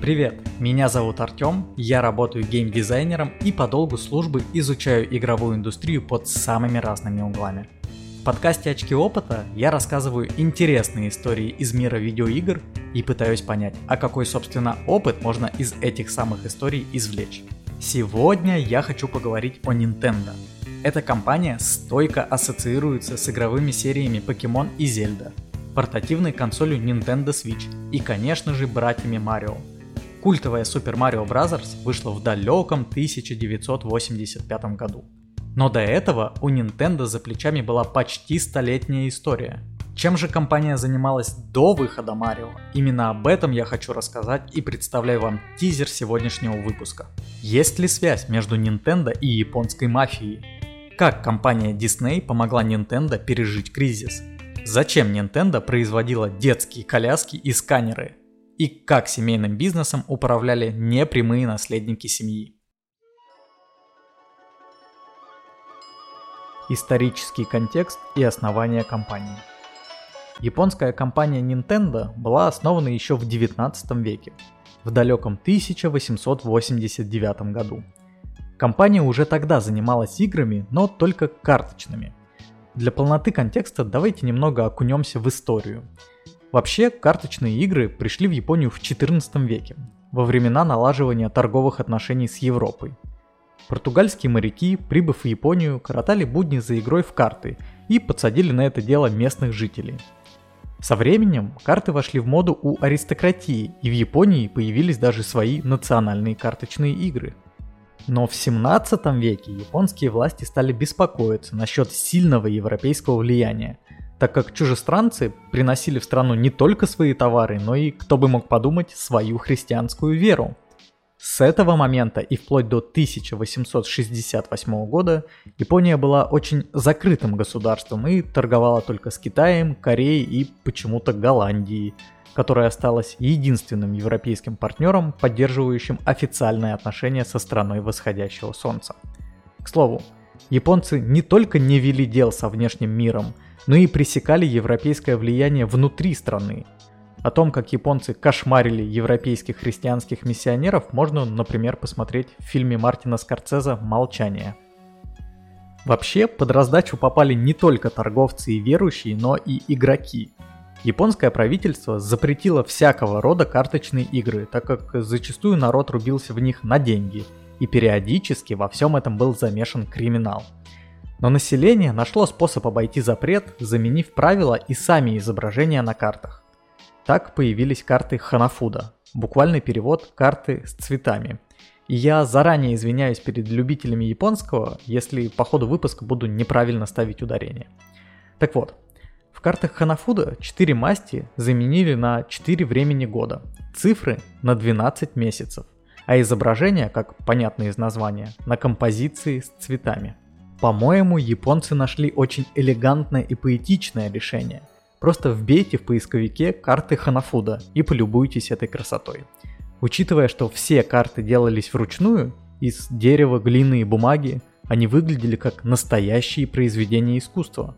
Привет, меня зовут Артем, я работаю геймдизайнером и по долгу службы изучаю игровую индустрию под самыми разными углами. В подкасте «Очки опыта» я рассказываю интересные истории из мира видеоигр и пытаюсь понять, а какой, собственно, опыт можно из этих самых историй извлечь. Сегодня я хочу поговорить о Nintendo. Эта компания стойко ассоциируется с игровыми сериями Pokemon и Zelda, портативной консолью Nintendo Switch и, конечно же, братьями Марио. Культовая Super Mario Bros. вышла в далеком 1985 году. Но до этого у Nintendo за плечами была почти столетняя история. Чем же компания занималась до выхода Марио? Именно об этом я хочу рассказать и представляю вам тизер сегодняшнего выпуска. Есть ли связь между Nintendo и японской мафией? Как компания Disney помогла Nintendo пережить кризис? Зачем Nintendo производила детские коляски и сканеры? И как семейным бизнесом управляли непрямые наследники семьи? Исторический контекст и основание компании. Японская компания Nintendo была основана еще в 19 веке, в далеком 1889 году. Компания уже тогда занималась играми, но только карточными. Для полноты контекста давайте немного окунемся в историю. Вообще, карточные игры пришли в Японию в 14 веке, во времена налаживания торговых отношений с Европой – Португальские моряки, прибыв в Японию, коротали будни за игрой в карты и подсадили на это дело местных жителей. Со временем карты вошли в моду у аристократии, и в Японии появились даже свои национальные карточные игры. Но в 17 веке японские власти стали беспокоиться насчет сильного европейского влияния, так как чужестранцы приносили в страну не только свои товары, но и, кто бы мог подумать, свою христианскую веру. С этого момента и вплоть до 1868 года Япония была очень закрытым государством и торговала только с Китаем, Кореей и почему-то Голландией, которая осталась единственным европейским партнером, поддерживающим официальные отношения со страной восходящего солнца. К слову, японцы не только не вели дел со внешним миром, но и пресекали европейское влияние внутри страны, о том, как японцы кошмарили европейских христианских миссионеров, можно, например, посмотреть в фильме Мартина Скорцеза «Молчание». Вообще, под раздачу попали не только торговцы и верующие, но и игроки. Японское правительство запретило всякого рода карточные игры, так как зачастую народ рубился в них на деньги, и периодически во всем этом был замешан криминал. Но население нашло способ обойти запрет, заменив правила и сами изображения на картах. Так появились карты Ханафуда, буквальный перевод карты с цветами. И я заранее извиняюсь перед любителями японского, если по ходу выпуска буду неправильно ставить ударение. Так вот, в картах Ханафуда 4 масти заменили на 4 времени года, цифры на 12 месяцев, а изображения, как понятно из названия, на композиции с цветами. По-моему, японцы нашли очень элегантное и поэтичное решение – Просто вбейте в поисковике карты Ханафуда и полюбуйтесь этой красотой. Учитывая, что все карты делались вручную, из дерева, глины и бумаги, они выглядели как настоящие произведения искусства.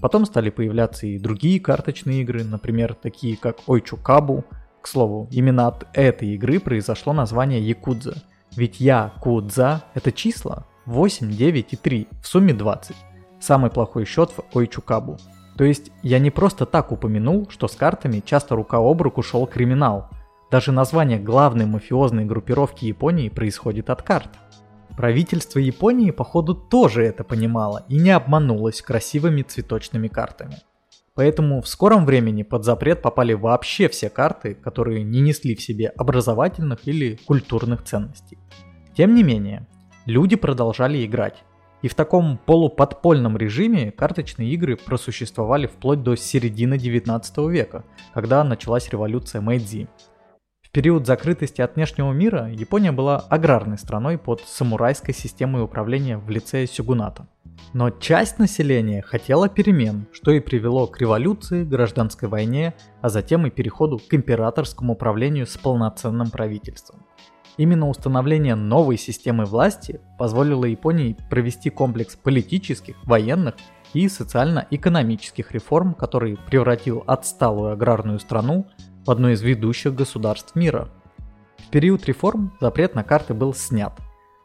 Потом стали появляться и другие карточные игры, например, такие как Ойчукабу. К слову, именно от этой игры произошло название Якудза. Ведь Я, Кудза – это числа 8, 9 и 3, в сумме 20. Самый плохой счет в Ойчукабу. То есть я не просто так упомянул, что с картами часто рука об руку шел криминал. Даже название главной мафиозной группировки Японии происходит от карт. Правительство Японии, походу, тоже это понимало и не обманулось красивыми цветочными картами. Поэтому в скором времени под запрет попали вообще все карты, которые не несли в себе образовательных или культурных ценностей. Тем не менее, люди продолжали играть, и в таком полуподпольном режиме карточные игры просуществовали вплоть до середины 19 века, когда началась революция Мэйдзи. В период закрытости от внешнего мира Япония была аграрной страной под самурайской системой управления в лице сюгуната. Но часть населения хотела перемен, что и привело к революции, гражданской войне, а затем и переходу к императорскому управлению с полноценным правительством. Именно установление новой системы власти позволило Японии провести комплекс политических, военных и социально-экономических реформ, который превратил отсталую аграрную страну в одно из ведущих государств мира. В период реформ запрет на карты был снят,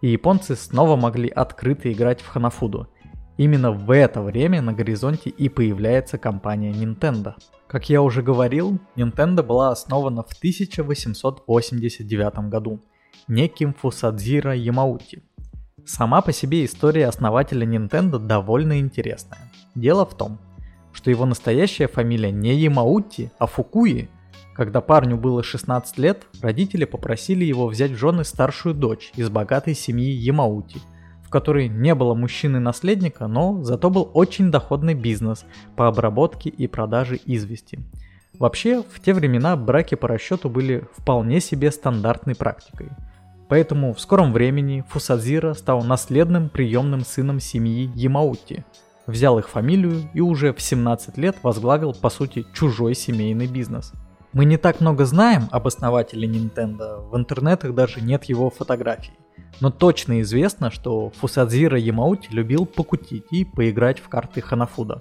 и японцы снова могли открыто играть в Ханафуду. Именно в это время на горизонте и появляется компания Nintendo. Как я уже говорил, Nintendo была основана в 1889 году неким Фусадзира Ямаути. Сама по себе история основателя Nintendo довольно интересная. Дело в том, что его настоящая фамилия не Ямаути, а Фукуи. Когда парню было 16 лет, родители попросили его взять в жены старшую дочь из богатой семьи Ямаути, в которой не было мужчины-наследника, но зато был очень доходный бизнес по обработке и продаже извести. Вообще, в те времена браки по расчету были вполне себе стандартной практикой. Поэтому в скором времени Фусадзира стал наследным приемным сыном семьи Ямаути – взял их фамилию и уже в 17 лет возглавил по сути чужой семейный бизнес. Мы не так много знаем об основателе Nintendo, в интернетах даже нет его фотографий. Но точно известно, что Фусадзира Ямаути любил покутить и поиграть в карты Ханафуда.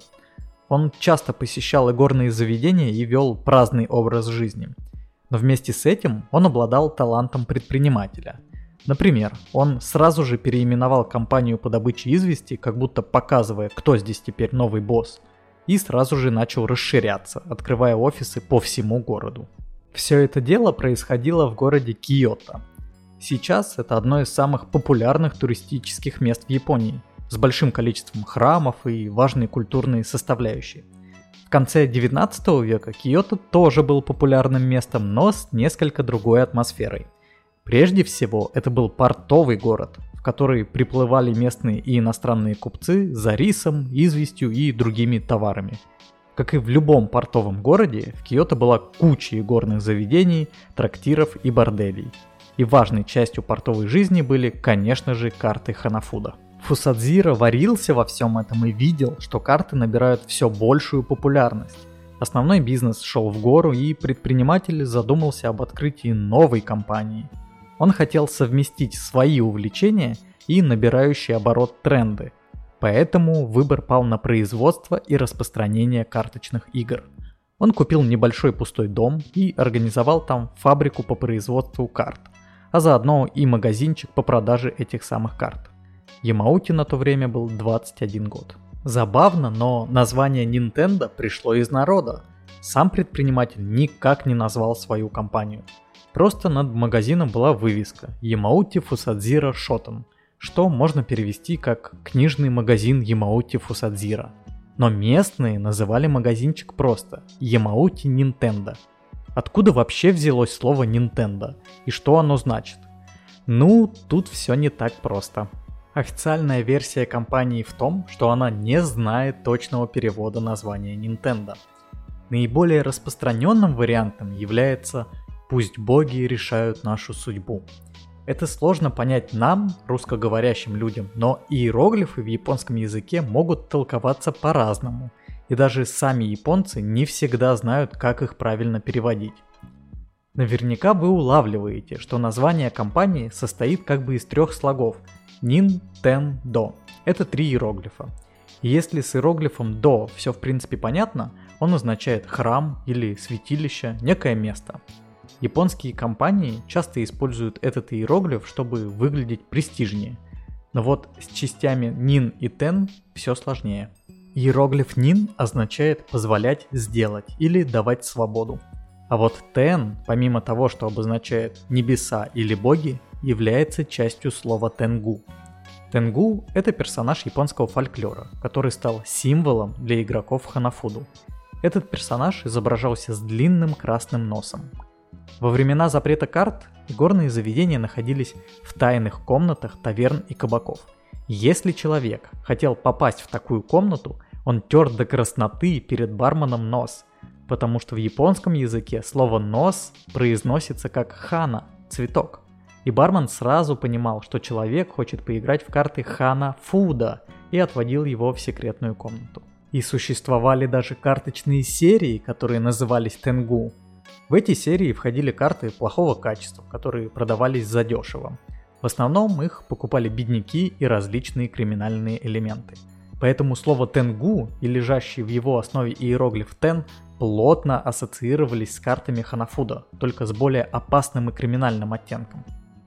Он часто посещал игорные заведения и вел праздный образ жизни. Но вместе с этим он обладал талантом предпринимателя – Например, он сразу же переименовал компанию по добыче извести, как будто показывая, кто здесь теперь новый босс, и сразу же начал расширяться, открывая офисы по всему городу. Все это дело происходило в городе Киото. Сейчас это одно из самых популярных туристических мест в Японии, с большим количеством храмов и важной культурной составляющей. В конце 19 века Киото тоже был популярным местом, но с несколько другой атмосферой – Прежде всего, это был портовый город, в который приплывали местные и иностранные купцы за рисом, известью и другими товарами. Как и в любом портовом городе, в Киото была куча горных заведений, трактиров и борделей. И важной частью портовой жизни были, конечно же, карты Ханафуда. Фусадзира варился во всем этом и видел, что карты набирают все большую популярность. Основной бизнес шел в гору, и предприниматель задумался об открытии новой компании – он хотел совместить свои увлечения и набирающие оборот тренды, поэтому выбор пал на производство и распространение карточных игр. Он купил небольшой пустой дом и организовал там фабрику по производству карт, а заодно и магазинчик по продаже этих самых карт. Ямаути на то время был 21 год. Забавно, но название Nintendo пришло из народа. Сам предприниматель никак не назвал свою компанию – Просто над магазином была вывеска Ямаути Фусадзира Шотон, что можно перевести как «книжный магазин Ямаути Фусадзира». Но местные называли магазинчик просто Ямаути Nintendo. Откуда вообще взялось слово Nintendo и что оно значит? Ну, тут все не так просто. Официальная версия компании в том, что она не знает точного перевода названия Nintendo. Наиболее распространенным вариантом является Пусть боги решают нашу судьбу. Это сложно понять нам, русскоговорящим людям, но иероглифы в японском языке могут толковаться по-разному, и даже сами японцы не всегда знают, как их правильно переводить. Наверняка вы улавливаете, что название компании состоит как бы из трех слогов Nintendo. Это три иероглифа. Если с иероглифом до все в принципе понятно, он означает храм или святилище, некое место – Японские компании часто используют этот иероглиф, чтобы выглядеть престижнее. Но вот с частями нин и тен все сложнее. Иероглиф нин означает позволять сделать или давать свободу. А вот тен, помимо того, что обозначает небеса или боги, является частью слова тенгу. Тенгу – это персонаж японского фольклора, который стал символом для игроков Ханафуду. Этот персонаж изображался с длинным красным носом, во времена запрета карт горные заведения находились в тайных комнатах таверн и кабаков. Если человек хотел попасть в такую комнату, он тер до красноты перед барменом нос, потому что в японском языке слово «нос» произносится как «хана» – цветок. И бармен сразу понимал, что человек хочет поиграть в карты Хана Фуда и отводил его в секретную комнату. И существовали даже карточные серии, которые назывались Тенгу, в эти серии входили карты плохого качества, которые продавались задешево. В основном их покупали бедняки и различные криминальные элементы. Поэтому слово «тенгу» и лежащий в его основе иероглиф «тен» плотно ассоциировались с картами Ханафуда, только с более опасным и криминальным оттенком.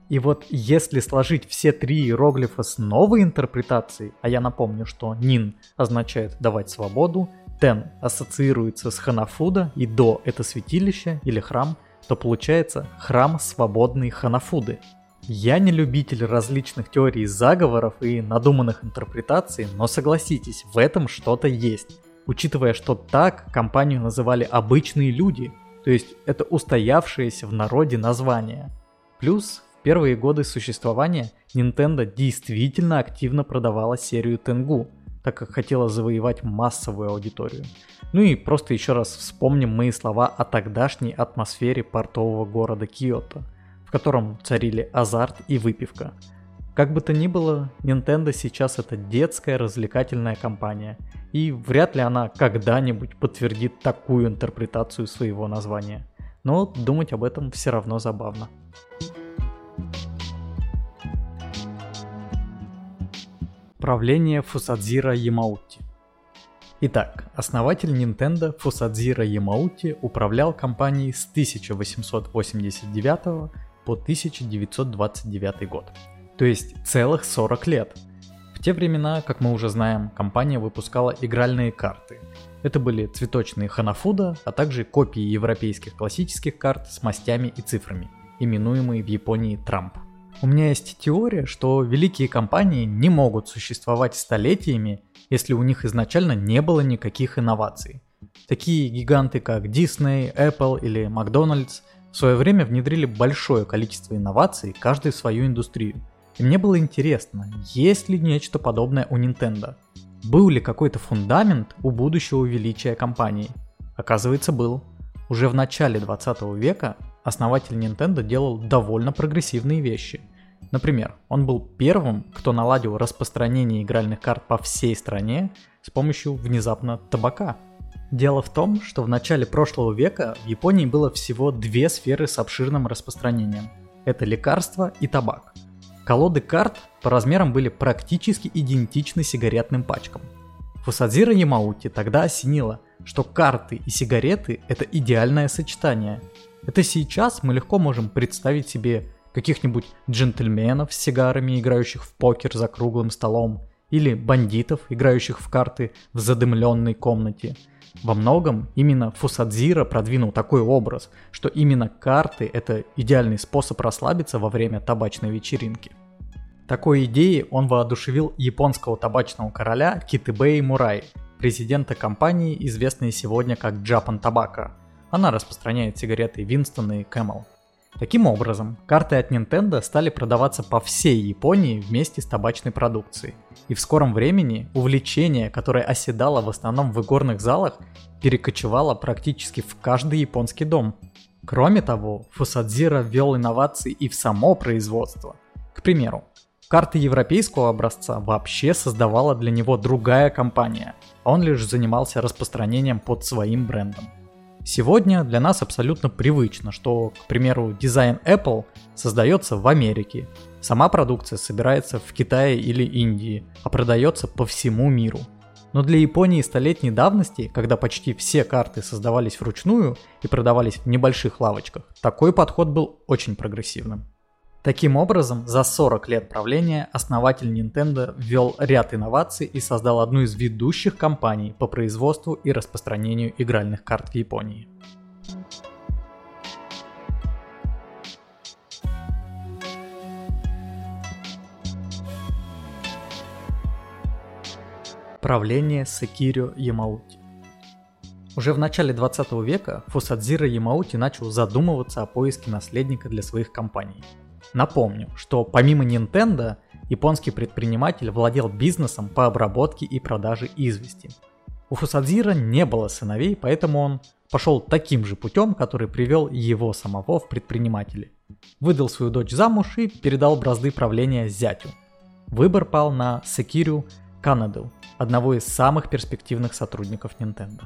И вот если сложить все три иероглифа с новой интерпретацией, а я напомню, что Нин означает давать свободу, Тен ассоциируется с Ханафуда и До это святилище или храм, то получается храм свободной Ханафуды. Я не любитель различных теорий заговоров и надуманных интерпретаций, но согласитесь, в этом что-то есть. Учитывая, что так компанию называли обычные люди, то есть это устоявшееся в народе название. Плюс первые годы существования Nintendo действительно активно продавала серию Тенгу, так как хотела завоевать массовую аудиторию. Ну и просто еще раз вспомним мои слова о тогдашней атмосфере портового города Киото, в котором царили азарт и выпивка. Как бы то ни было, Nintendo сейчас это детская развлекательная компания, и вряд ли она когда-нибудь подтвердит такую интерпретацию своего названия. Но думать об этом все равно забавно. Правление Фусадзира Ямаути Итак, основатель Nintendo Фусадзира Ямаути управлял компанией с 1889 по 1929 год, то есть целых 40 лет. В те времена, как мы уже знаем, компания выпускала игральные карты. Это были цветочные Ханафуда, а также копии европейских классических карт с мастями и цифрами, именуемые в Японии Трамп. У меня есть теория, что великие компании не могут существовать столетиями, если у них изначально не было никаких инноваций. Такие гиганты, как Disney, Apple или Макдональдс в свое время внедрили большое количество инноваций, каждый в свою индустрию. И мне было интересно, есть ли нечто подобное у Nintendo? Был ли какой-то фундамент у будущего величия компании? Оказывается, был. Уже в начале 20 века основатель Nintendo делал довольно прогрессивные вещи. Например, он был первым, кто наладил распространение игральных карт по всей стране с помощью внезапно табака. Дело в том, что в начале прошлого века в Японии было всего две сферы с обширным распространением. Это лекарства и табак. Колоды карт по размерам были практически идентичны сигаретным пачкам. Фусадзира Ямаути тогда осенило, что карты и сигареты – это идеальное сочетание. Это сейчас мы легко можем представить себе каких-нибудь джентльменов с сигарами, играющих в покер за круглым столом, или бандитов, играющих в карты в задымленной комнате. Во многом именно Фусадзира продвинул такой образ, что именно карты – это идеальный способ расслабиться во время табачной вечеринки. Такой идеей он воодушевил японского табачного короля Китыбэй Мурай, президента компании, известной сегодня как Japan Tobacco. Она распространяет сигареты Winston и Camel. Таким образом, карты от Nintendo стали продаваться по всей Японии вместе с табачной продукцией. И в скором времени увлечение, которое оседало в основном в игорных залах, перекочевало практически в каждый японский дом. Кроме того, Фусадзира ввел инновации и в само производство. К примеру, карты европейского образца вообще создавала для него другая компания, он лишь занимался распространением под своим брендом. Сегодня для нас абсолютно привычно, что, к примеру, дизайн Apple создается в Америке, сама продукция собирается в Китае или Индии, а продается по всему миру. Но для Японии столетней давности, когда почти все карты создавались вручную и продавались в небольших лавочках, такой подход был очень прогрессивным. Таким образом, за 40 лет правления основатель Nintendo ввел ряд инноваций и создал одну из ведущих компаний по производству и распространению игральных карт в Японии. Правление Секирио Ямаути уже в начале 20 века Фусадзира Ямаути начал задумываться о поиске наследника для своих компаний – Напомню, что помимо Nintendo, японский предприниматель владел бизнесом по обработке и продаже извести. У Фусадзира не было сыновей, поэтому он пошел таким же путем, который привел его самого в предприниматели. Выдал свою дочь замуж и передал бразды правления зятю. Выбор пал на Секирю Канаду, одного из самых перспективных сотрудников Nintendo.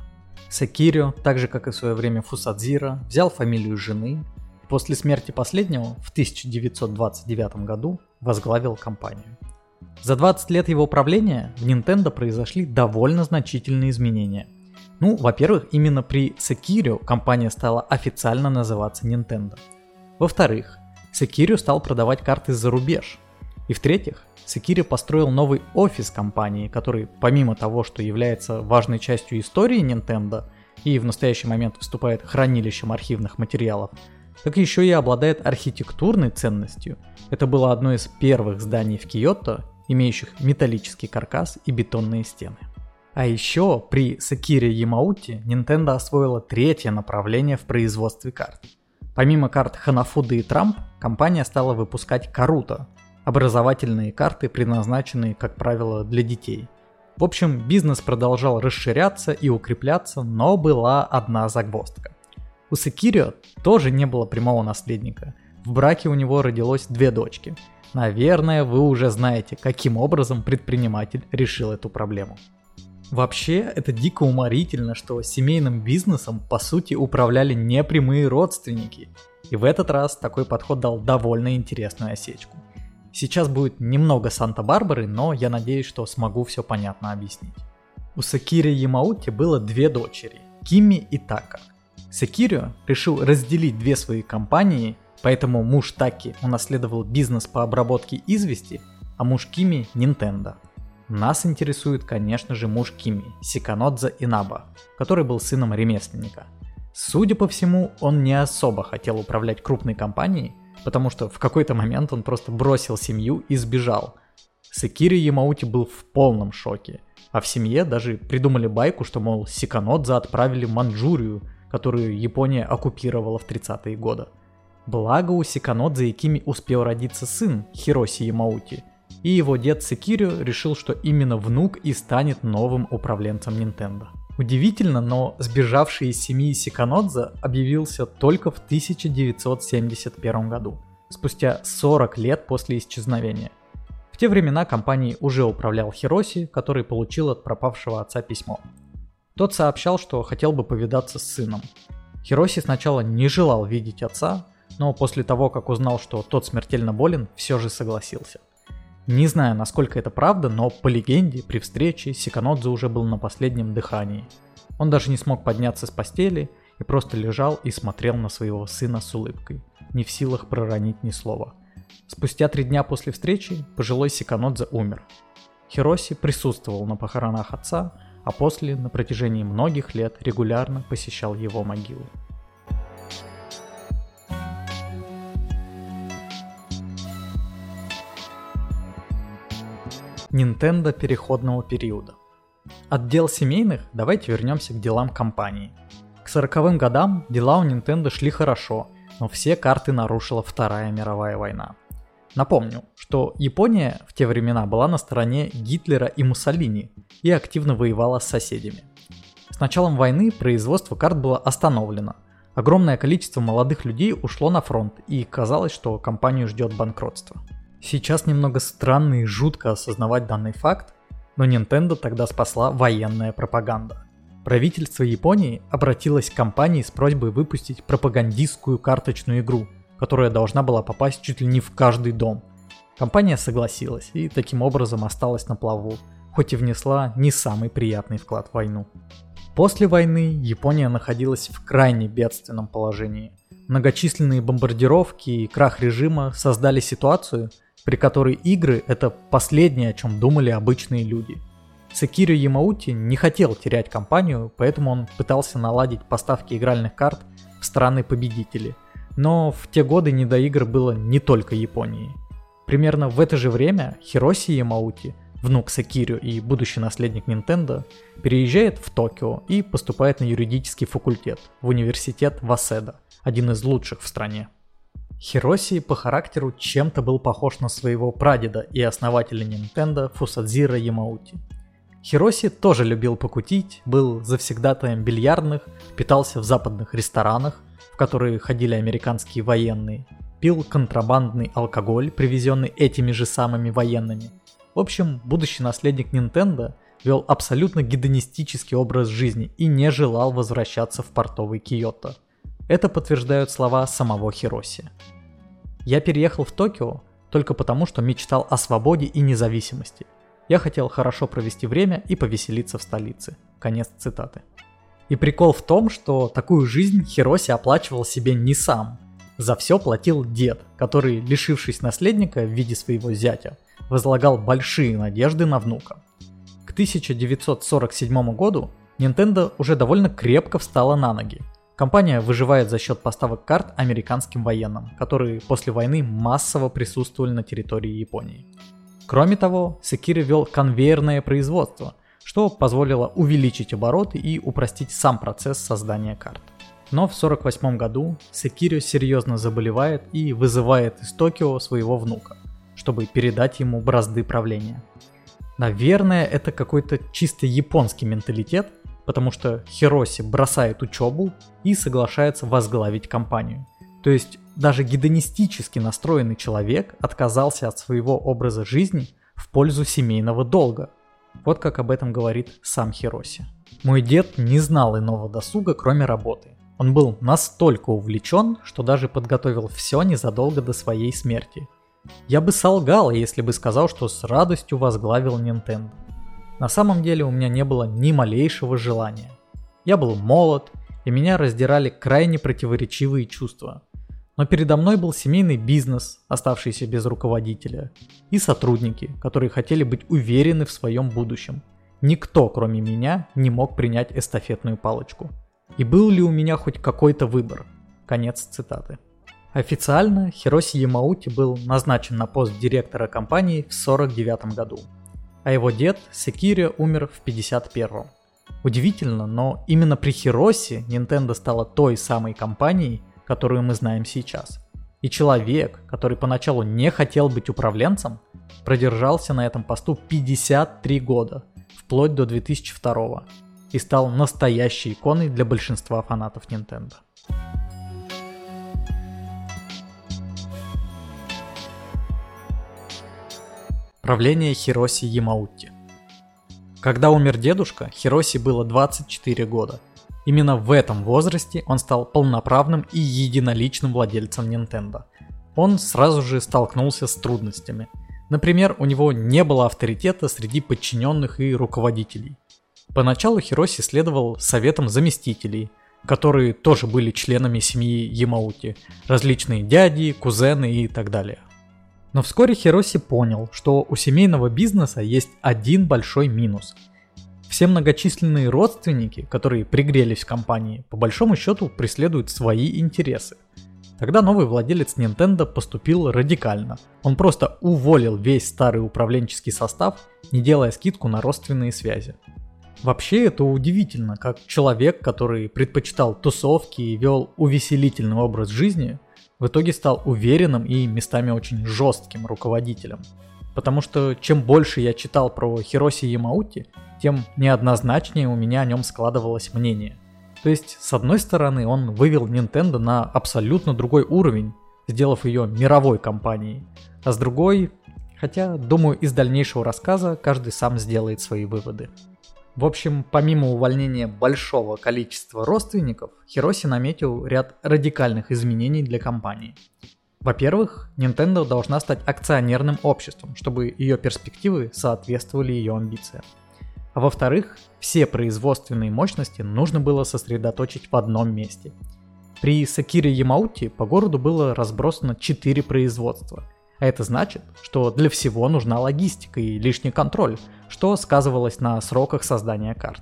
Секирио, так же как и в свое время Фусадзира, взял фамилию жены, После смерти последнего в 1929 году возглавил компанию. За 20 лет его правления в Nintendo произошли довольно значительные изменения. Ну, во-первых, именно при Sekiro компания стала официально называться Nintendo. Во-вторых, Sekiro стал продавать карты за рубеж. И в-третьих, Sekiro построил новый офис компании, который помимо того, что является важной частью истории Nintendo и в настоящий момент выступает хранилищем архивных материалов, так еще и обладает архитектурной ценностью. Это было одно из первых зданий в Киото, имеющих металлический каркас и бетонные стены. А еще при Сакире Ямаути Nintendo освоила третье направление в производстве карт. Помимо карт Ханафуда и Трамп, компания стала выпускать Каруто, образовательные карты, предназначенные, как правило, для детей. В общем, бизнес продолжал расширяться и укрепляться, но была одна загвоздка. У Секирио тоже не было прямого наследника. В браке у него родилось две дочки. Наверное, вы уже знаете, каким образом предприниматель решил эту проблему. Вообще, это дико уморительно, что семейным бизнесом по сути управляли непрямые родственники. И в этот раз такой подход дал довольно интересную осечку. Сейчас будет немного Санта-Барбары, но я надеюсь, что смогу все понятно объяснить. У Сакири Ямаути было две дочери, Кими и Така. Секирио решил разделить две свои компании, поэтому муж Таки унаследовал бизнес по обработке извести, а муж Кими – Nintendo. Нас интересует, конечно же, муж Кими, Сиканодза Инаба, который был сыном ремесленника. Судя по всему, он не особо хотел управлять крупной компанией, потому что в какой-то момент он просто бросил семью и сбежал. Секири Ямаути был в полном шоке, а в семье даже придумали байку, что, мол, Сиканодза отправили в Манчжурию, которую Япония оккупировала в 30-е годы. Благо у Сиканодзе Кими успел родиться сын Хироси Ямаути – и его дед Секирио решил, что именно внук и станет новым управленцем Nintendo. Удивительно, но сбежавший из семьи Сиканодзе объявился только в 1971 году, спустя 40 лет после исчезновения. В те времена компанией уже управлял Хироси, который получил от пропавшего отца письмо. Тот сообщал, что хотел бы повидаться с сыном. Хироси сначала не желал видеть отца, но после того, как узнал, что тот смертельно болен, все же согласился – не знаю, насколько это правда, но по легенде, при встрече Сиканодзе уже был на последнем дыхании. Он даже не смог подняться с постели и просто лежал и смотрел на своего сына с улыбкой, не в силах проронить ни слова. Спустя три дня после встречи пожилой Сиканодзе умер. Хироси присутствовал на похоронах отца, а после на протяжении многих лет регулярно посещал его могилу. Nintendo переходного периода. От дел семейных давайте вернемся к делам компании. К 40-м годам дела у Nintendo шли хорошо, но все карты нарушила Вторая мировая война. Напомню, что Япония в те времена была на стороне Гитлера и Муссолини и активно воевала с соседями. С началом войны производство карт было остановлено. Огромное количество молодых людей ушло на фронт и казалось, что компанию ждет банкротство. Сейчас немного странно и жутко осознавать данный факт, но Nintendo тогда спасла военная пропаганда. Правительство Японии обратилось к компании с просьбой выпустить пропагандистскую карточную игру, которая должна была попасть чуть ли не в каждый дом. Компания согласилась и таким образом осталась на плаву, хоть и внесла не самый приятный вклад в войну. После войны Япония находилась в крайне бедственном положении. Многочисленные бомбардировки и крах режима создали ситуацию, при которой игры — это последнее, о чем думали обычные люди. Секиро Ямаути не хотел терять компанию, поэтому он пытался наладить поставки игральных карт в страны-победители. Но в те годы не до игр было не только Японии. Примерно в это же время Хироси Ямаути, внук Секирио и будущий наследник Nintendo, переезжает в Токио и поступает на юридический факультет в университет Васеда, один из лучших в стране. Хироси по характеру чем-то был похож на своего прадеда и основателя Nintendo Фусадзира Ямаути. Хироси тоже любил покутить, был завсегдатаем бильярдных, питался в западных ресторанах, в которые ходили американские военные, пил контрабандный алкоголь, привезенный этими же самыми военными. В общем, будущий наследник Nintendo вел абсолютно гедонистический образ жизни и не желал возвращаться в портовый Киото – это подтверждают слова самого Хироси. Я переехал в Токио только потому, что мечтал о свободе и независимости. Я хотел хорошо провести время и повеселиться в столице. Конец цитаты. И прикол в том, что такую жизнь Хироси оплачивал себе не сам. За все платил дед, который, лишившись наследника в виде своего зятя, возлагал большие надежды на внука. К 1947 году Nintendo уже довольно крепко встала на ноги. Компания выживает за счет поставок карт американским военным, которые после войны массово присутствовали на территории Японии. Кроме того, Sekiro вел конвейерное производство, что позволило увеличить обороты и упростить сам процесс создания карт. Но в 1948 году Секирио серьезно заболевает и вызывает из Токио своего внука, чтобы передать ему бразды правления. Наверное, это какой-то чисто японский менталитет, потому что Хироси бросает учебу и соглашается возглавить компанию. То есть даже гедонистически настроенный человек отказался от своего образа жизни в пользу семейного долга. Вот как об этом говорит сам Хироси. Мой дед не знал иного досуга, кроме работы. Он был настолько увлечен, что даже подготовил все незадолго до своей смерти. Я бы солгал, если бы сказал, что с радостью возглавил Nintendo. На самом деле у меня не было ни малейшего желания. Я был молод, и меня раздирали крайне противоречивые чувства. Но передо мной был семейный бизнес, оставшийся без руководителя, и сотрудники, которые хотели быть уверены в своем будущем. Никто, кроме меня, не мог принять эстафетную палочку. И был ли у меня хоть какой-то выбор? Конец цитаты. Официально Хироси Ямаути был назначен на пост директора компании в 1949 году, а его дед Секири умер в 1951. Удивительно, но именно при Хироси Nintendo стала той самой компанией, которую мы знаем сейчас. И человек, который поначалу не хотел быть управленцем, продержался на этом посту 53 года, вплоть до 2002 и стал настоящей иконой для большинства фанатов Nintendo. Правление Хироси Ямаути Когда умер дедушка, Хироси было 24 года. Именно в этом возрасте он стал полноправным и единоличным владельцем Nintendo. Он сразу же столкнулся с трудностями. Например, у него не было авторитета среди подчиненных и руководителей. Поначалу Хироси следовал советам заместителей, которые тоже были членами семьи Ямаути, различные дяди, кузены и так далее. Но вскоре Хироси понял, что у семейного бизнеса есть один большой минус. Все многочисленные родственники, которые пригрелись в компании, по большому счету преследуют свои интересы. Тогда новый владелец Nintendo поступил радикально. Он просто уволил весь старый управленческий состав, не делая скидку на родственные связи. Вообще это удивительно, как человек, который предпочитал тусовки и вел увеселительный образ жизни, в итоге стал уверенным и местами очень жестким руководителем. Потому что чем больше я читал про Хироси Ямаути, тем неоднозначнее у меня о нем складывалось мнение. То есть, с одной стороны, он вывел Nintendo на абсолютно другой уровень, сделав ее мировой компанией, а с другой, хотя, думаю, из дальнейшего рассказа каждый сам сделает свои выводы. В общем, помимо увольнения большого количества родственников, Хироси наметил ряд радикальных изменений для компании. Во-первых, Nintendo должна стать акционерным обществом, чтобы ее перспективы соответствовали ее амбициям. А во-вторых, все производственные мощности нужно было сосредоточить в одном месте. При Сакире Ямаути по городу было разбросано 4 производства – а это значит, что для всего нужна логистика и лишний контроль, что сказывалось на сроках создания карт.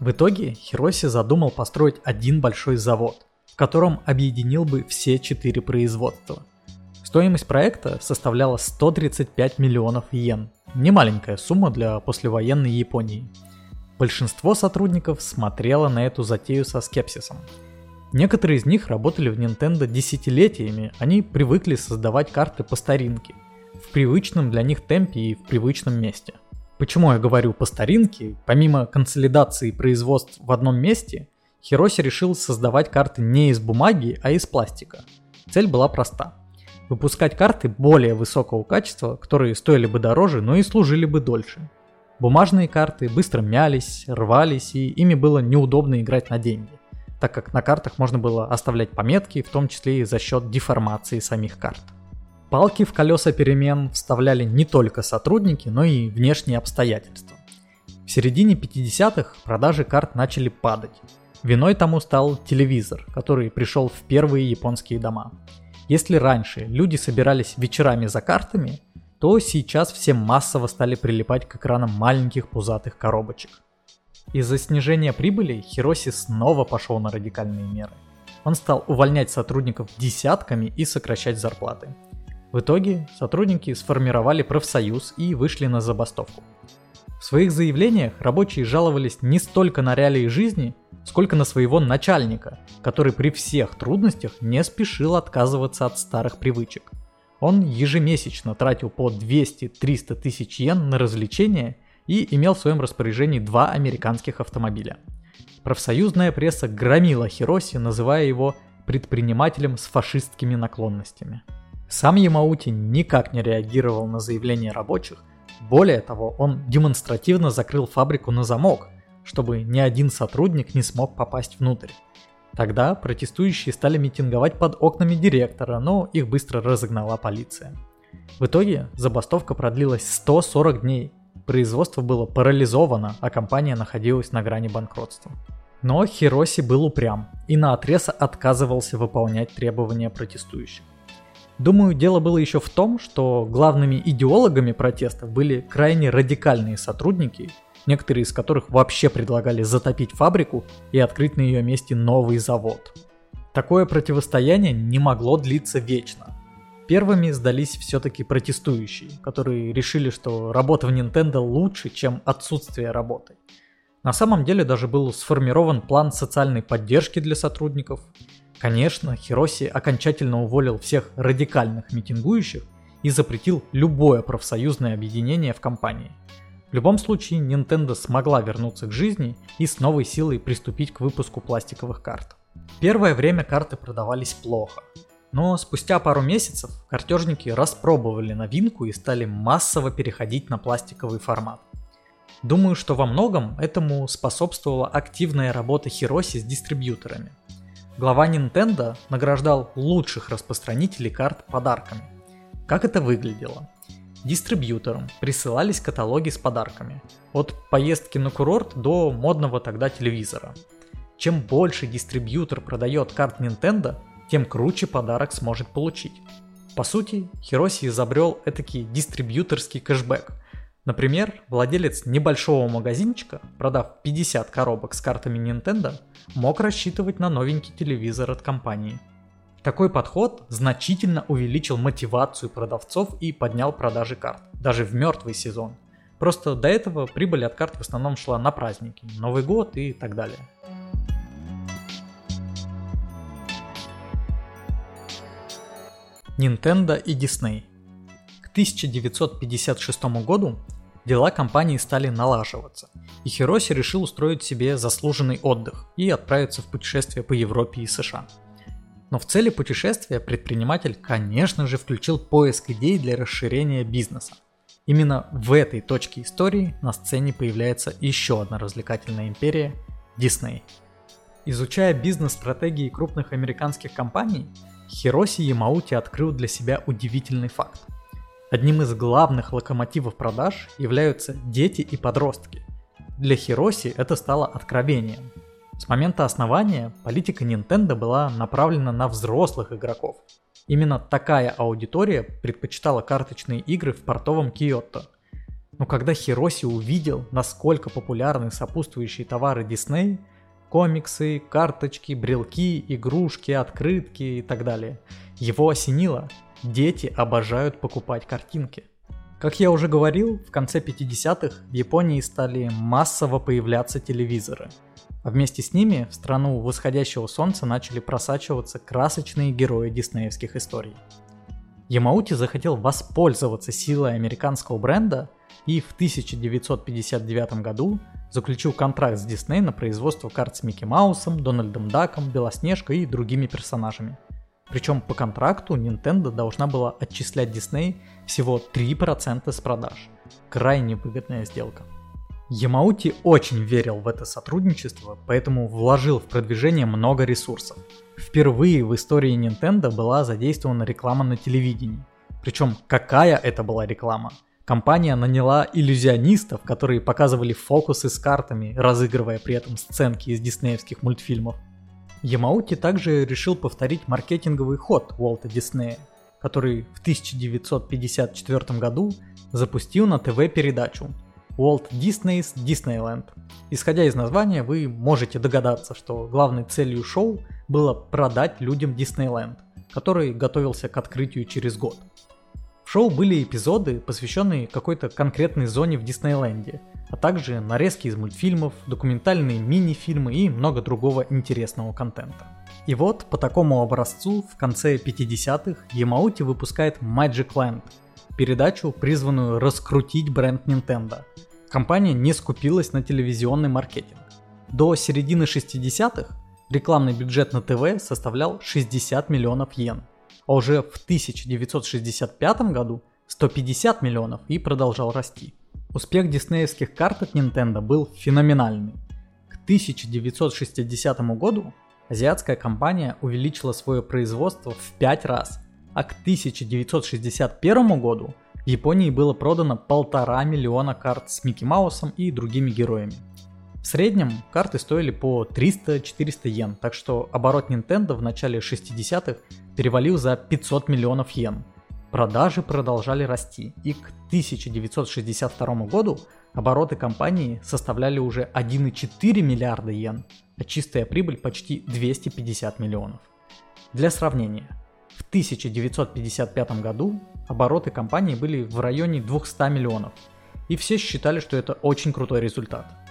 В итоге Хироси задумал построить один большой завод, в котором объединил бы все четыре производства. Стоимость проекта составляла 135 миллионов йен, немаленькая сумма для послевоенной Японии. Большинство сотрудников смотрело на эту затею со скепсисом – Некоторые из них работали в Nintendo десятилетиями, они привыкли создавать карты по старинке, в привычном для них темпе и в привычном месте. Почему я говорю по старинке? Помимо консолидации производств в одном месте, Хироси решил создавать карты не из бумаги, а из пластика. Цель была проста. Выпускать карты более высокого качества, которые стоили бы дороже, но и служили бы дольше. Бумажные карты быстро мялись, рвались, и ими было неудобно играть на деньги так как на картах можно было оставлять пометки, в том числе и за счет деформации самих карт. Палки в колеса перемен вставляли не только сотрудники, но и внешние обстоятельства. В середине 50-х продажи карт начали падать. Виной тому стал телевизор, который пришел в первые японские дома. Если раньше люди собирались вечерами за картами, то сейчас все массово стали прилипать к экранам маленьких пузатых коробочек. Из-за снижения прибыли Хироси снова пошел на радикальные меры. Он стал увольнять сотрудников десятками и сокращать зарплаты. В итоге сотрудники сформировали профсоюз и вышли на забастовку. В своих заявлениях рабочие жаловались не столько на реалии жизни, сколько на своего начальника, который при всех трудностях не спешил отказываться от старых привычек. Он ежемесячно тратил по 200-300 тысяч йен на развлечения и имел в своем распоряжении два американских автомобиля. Профсоюзная пресса громила Хироси, называя его предпринимателем с фашистскими наклонностями. Сам Ямаути никак не реагировал на заявления рабочих, более того, он демонстративно закрыл фабрику на замок, чтобы ни один сотрудник не смог попасть внутрь. Тогда протестующие стали митинговать под окнами директора, но их быстро разогнала полиция. В итоге забастовка продлилась 140 дней, производство было парализовано, а компания находилась на грани банкротства. Но Хироси был упрям и на отрез отказывался выполнять требования протестующих. Думаю, дело было еще в том, что главными идеологами протестов были крайне радикальные сотрудники, некоторые из которых вообще предлагали затопить фабрику и открыть на ее месте новый завод. Такое противостояние не могло длиться вечно. Первыми сдались все-таки протестующие, которые решили, что работа в Nintendo лучше, чем отсутствие работы. На самом деле даже был сформирован план социальной поддержки для сотрудников, Конечно, Хироси окончательно уволил всех радикальных митингующих и запретил любое профсоюзное объединение в компании. Любом случае, Nintendo смогла вернуться к жизни и с новой силой приступить к выпуску пластиковых карт. Первое время карты продавались плохо, но спустя пару месяцев картежники распробовали новинку и стали массово переходить на пластиковый формат. Думаю, что во многом этому способствовала активная работа Хироси с дистрибьюторами – Глава Nintendo награждал лучших распространителей карт подарками. Как это выглядело? Дистрибьюторам присылались каталоги с подарками, от поездки на курорт до модного тогда телевизора. Чем больше дистрибьютор продает карт Nintendo, тем круче подарок сможет получить. По сути, Хироси изобрел этакий дистрибьюторский кэшбэк. Например, владелец небольшого магазинчика, продав 50 коробок с картами Nintendo, мог рассчитывать на новенький телевизор от компании. Такой подход значительно увеличил мотивацию продавцов и поднял продажи карт, даже в мертвый сезон. Просто до этого прибыль от карт в основном шла на праздники, Новый год и так далее. Nintendo и Disney. К 1956 году дела компании стали налаживаться, и Хироси решил устроить себе заслуженный отдых и отправиться в путешествие по Европе и США. Но в цели путешествия предприниматель, конечно же, включил поиск идей для расширения бизнеса. Именно в этой точке истории на сцене появляется еще одна развлекательная империя – Disney. Изучая бизнес-стратегии крупных американских компаний, Хироси Ямаути открыл для себя удивительный факт – Одним из главных локомотивов продаж являются дети и подростки. Для Хироси это стало откровением. С момента основания политика Nintendo была направлена на взрослых игроков. Именно такая аудитория предпочитала карточные игры в портовом Киото. Но когда Хироси увидел, насколько популярны сопутствующие товары Disney, комиксы, карточки, брелки, игрушки, открытки и так далее, его осенило – Дети обожают покупать картинки. Как я уже говорил, в конце 50-х в Японии стали массово появляться телевизоры. А вместе с ними в страну восходящего солнца начали просачиваться красочные герои диснеевских историй. Ямаути захотел воспользоваться силой американского бренда и в 1959 году заключил контракт с Дисней на производство карт с Микки Маусом, Дональдом Даком, Белоснежкой и другими персонажами. Причем по контракту Nintendo должна была отчислять Disney всего 3% с продаж. Крайне выгодная сделка. Ямаути очень верил в это сотрудничество, поэтому вложил в продвижение много ресурсов. Впервые в истории Nintendo была задействована реклама на телевидении. Причем какая это была реклама? Компания наняла иллюзионистов, которые показывали фокусы с картами, разыгрывая при этом сценки из диснеевских мультфильмов. Ямаути также решил повторить маркетинговый ход Уолта Диснея, который в 1954 году запустил на ТВ передачу Walt Disney's Disneyland. Исходя из названия, вы можете догадаться, что главной целью шоу было продать людям Диснейленд, который готовился к открытию через год. В шоу были эпизоды, посвященные какой-то конкретной зоне в Диснейленде, а также нарезки из мультфильмов, документальные мини-фильмы и много другого интересного контента. И вот по такому образцу в конце 50-х Ямаути выпускает Magic Land, передачу, призванную раскрутить бренд Nintendo. Компания не скупилась на телевизионный маркетинг. До середины 60-х рекламный бюджет на ТВ составлял 60 миллионов йен – а уже в 1965 году 150 миллионов и продолжал расти. Успех диснеевских карт от Nintendo был феноменальный. К 1960 году азиатская компания увеличила свое производство в 5 раз, а к 1961 году в Японии было продано полтора миллиона карт с Микки Маусом и другими героями. В среднем карты стоили по 300-400 йен, так что оборот Nintendo в начале 60-х перевалил за 500 миллионов йен. Продажи продолжали расти, и к 1962 году обороты компании составляли уже 1,4 миллиарда йен, а чистая прибыль почти 250 миллионов. Для сравнения, в 1955 году обороты компании были в районе 200 миллионов, и все считали, что это очень крутой результат –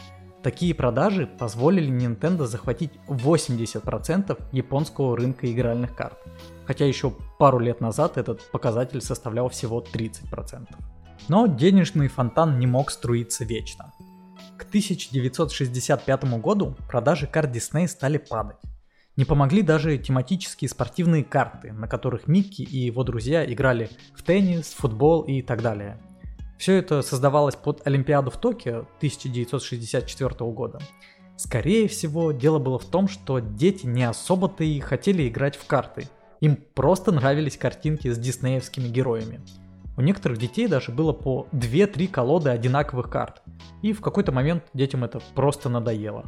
Такие продажи позволили Nintendo захватить 80% японского рынка игральных карт, хотя еще пару лет назад этот показатель составлял всего 30%. Но денежный фонтан не мог струиться вечно. К 1965 году продажи карт Disney стали падать. Не помогли даже тематические спортивные карты, на которых Микки и его друзья играли в теннис, футбол и так далее – все это создавалось под Олимпиаду в Токио 1964 года. Скорее всего, дело было в том, что дети не особо-то и хотели играть в карты. Им просто нравились картинки с диснеевскими героями. У некоторых детей даже было по 2-3 колоды одинаковых карт. И в какой-то момент детям это просто надоело.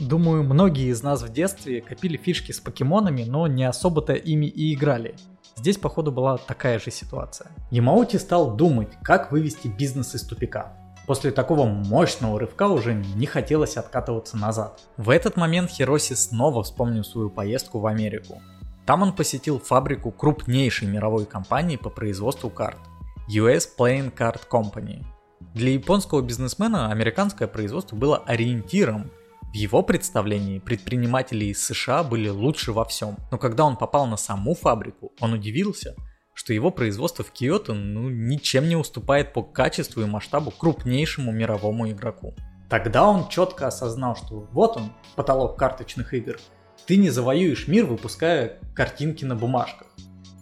Думаю, многие из нас в детстве копили фишки с покемонами, но не особо-то ими и играли. Здесь, походу, была такая же ситуация. Ямаути стал думать, как вывести бизнес из тупика. После такого мощного рывка уже не хотелось откатываться назад. В этот момент Хироси снова вспомнил свою поездку в Америку. Там он посетил фабрику крупнейшей мировой компании по производству карт – US Playing Card Company. Для японского бизнесмена американское производство было ориентиром, в его представлении предприниматели из США были лучше во всем, но когда он попал на саму фабрику, он удивился, что его производство в Киото ну, ничем не уступает по качеству и масштабу крупнейшему мировому игроку. Тогда он четко осознал, что вот он, потолок карточных игр. Ты не завоюешь мир, выпуская картинки на бумажках.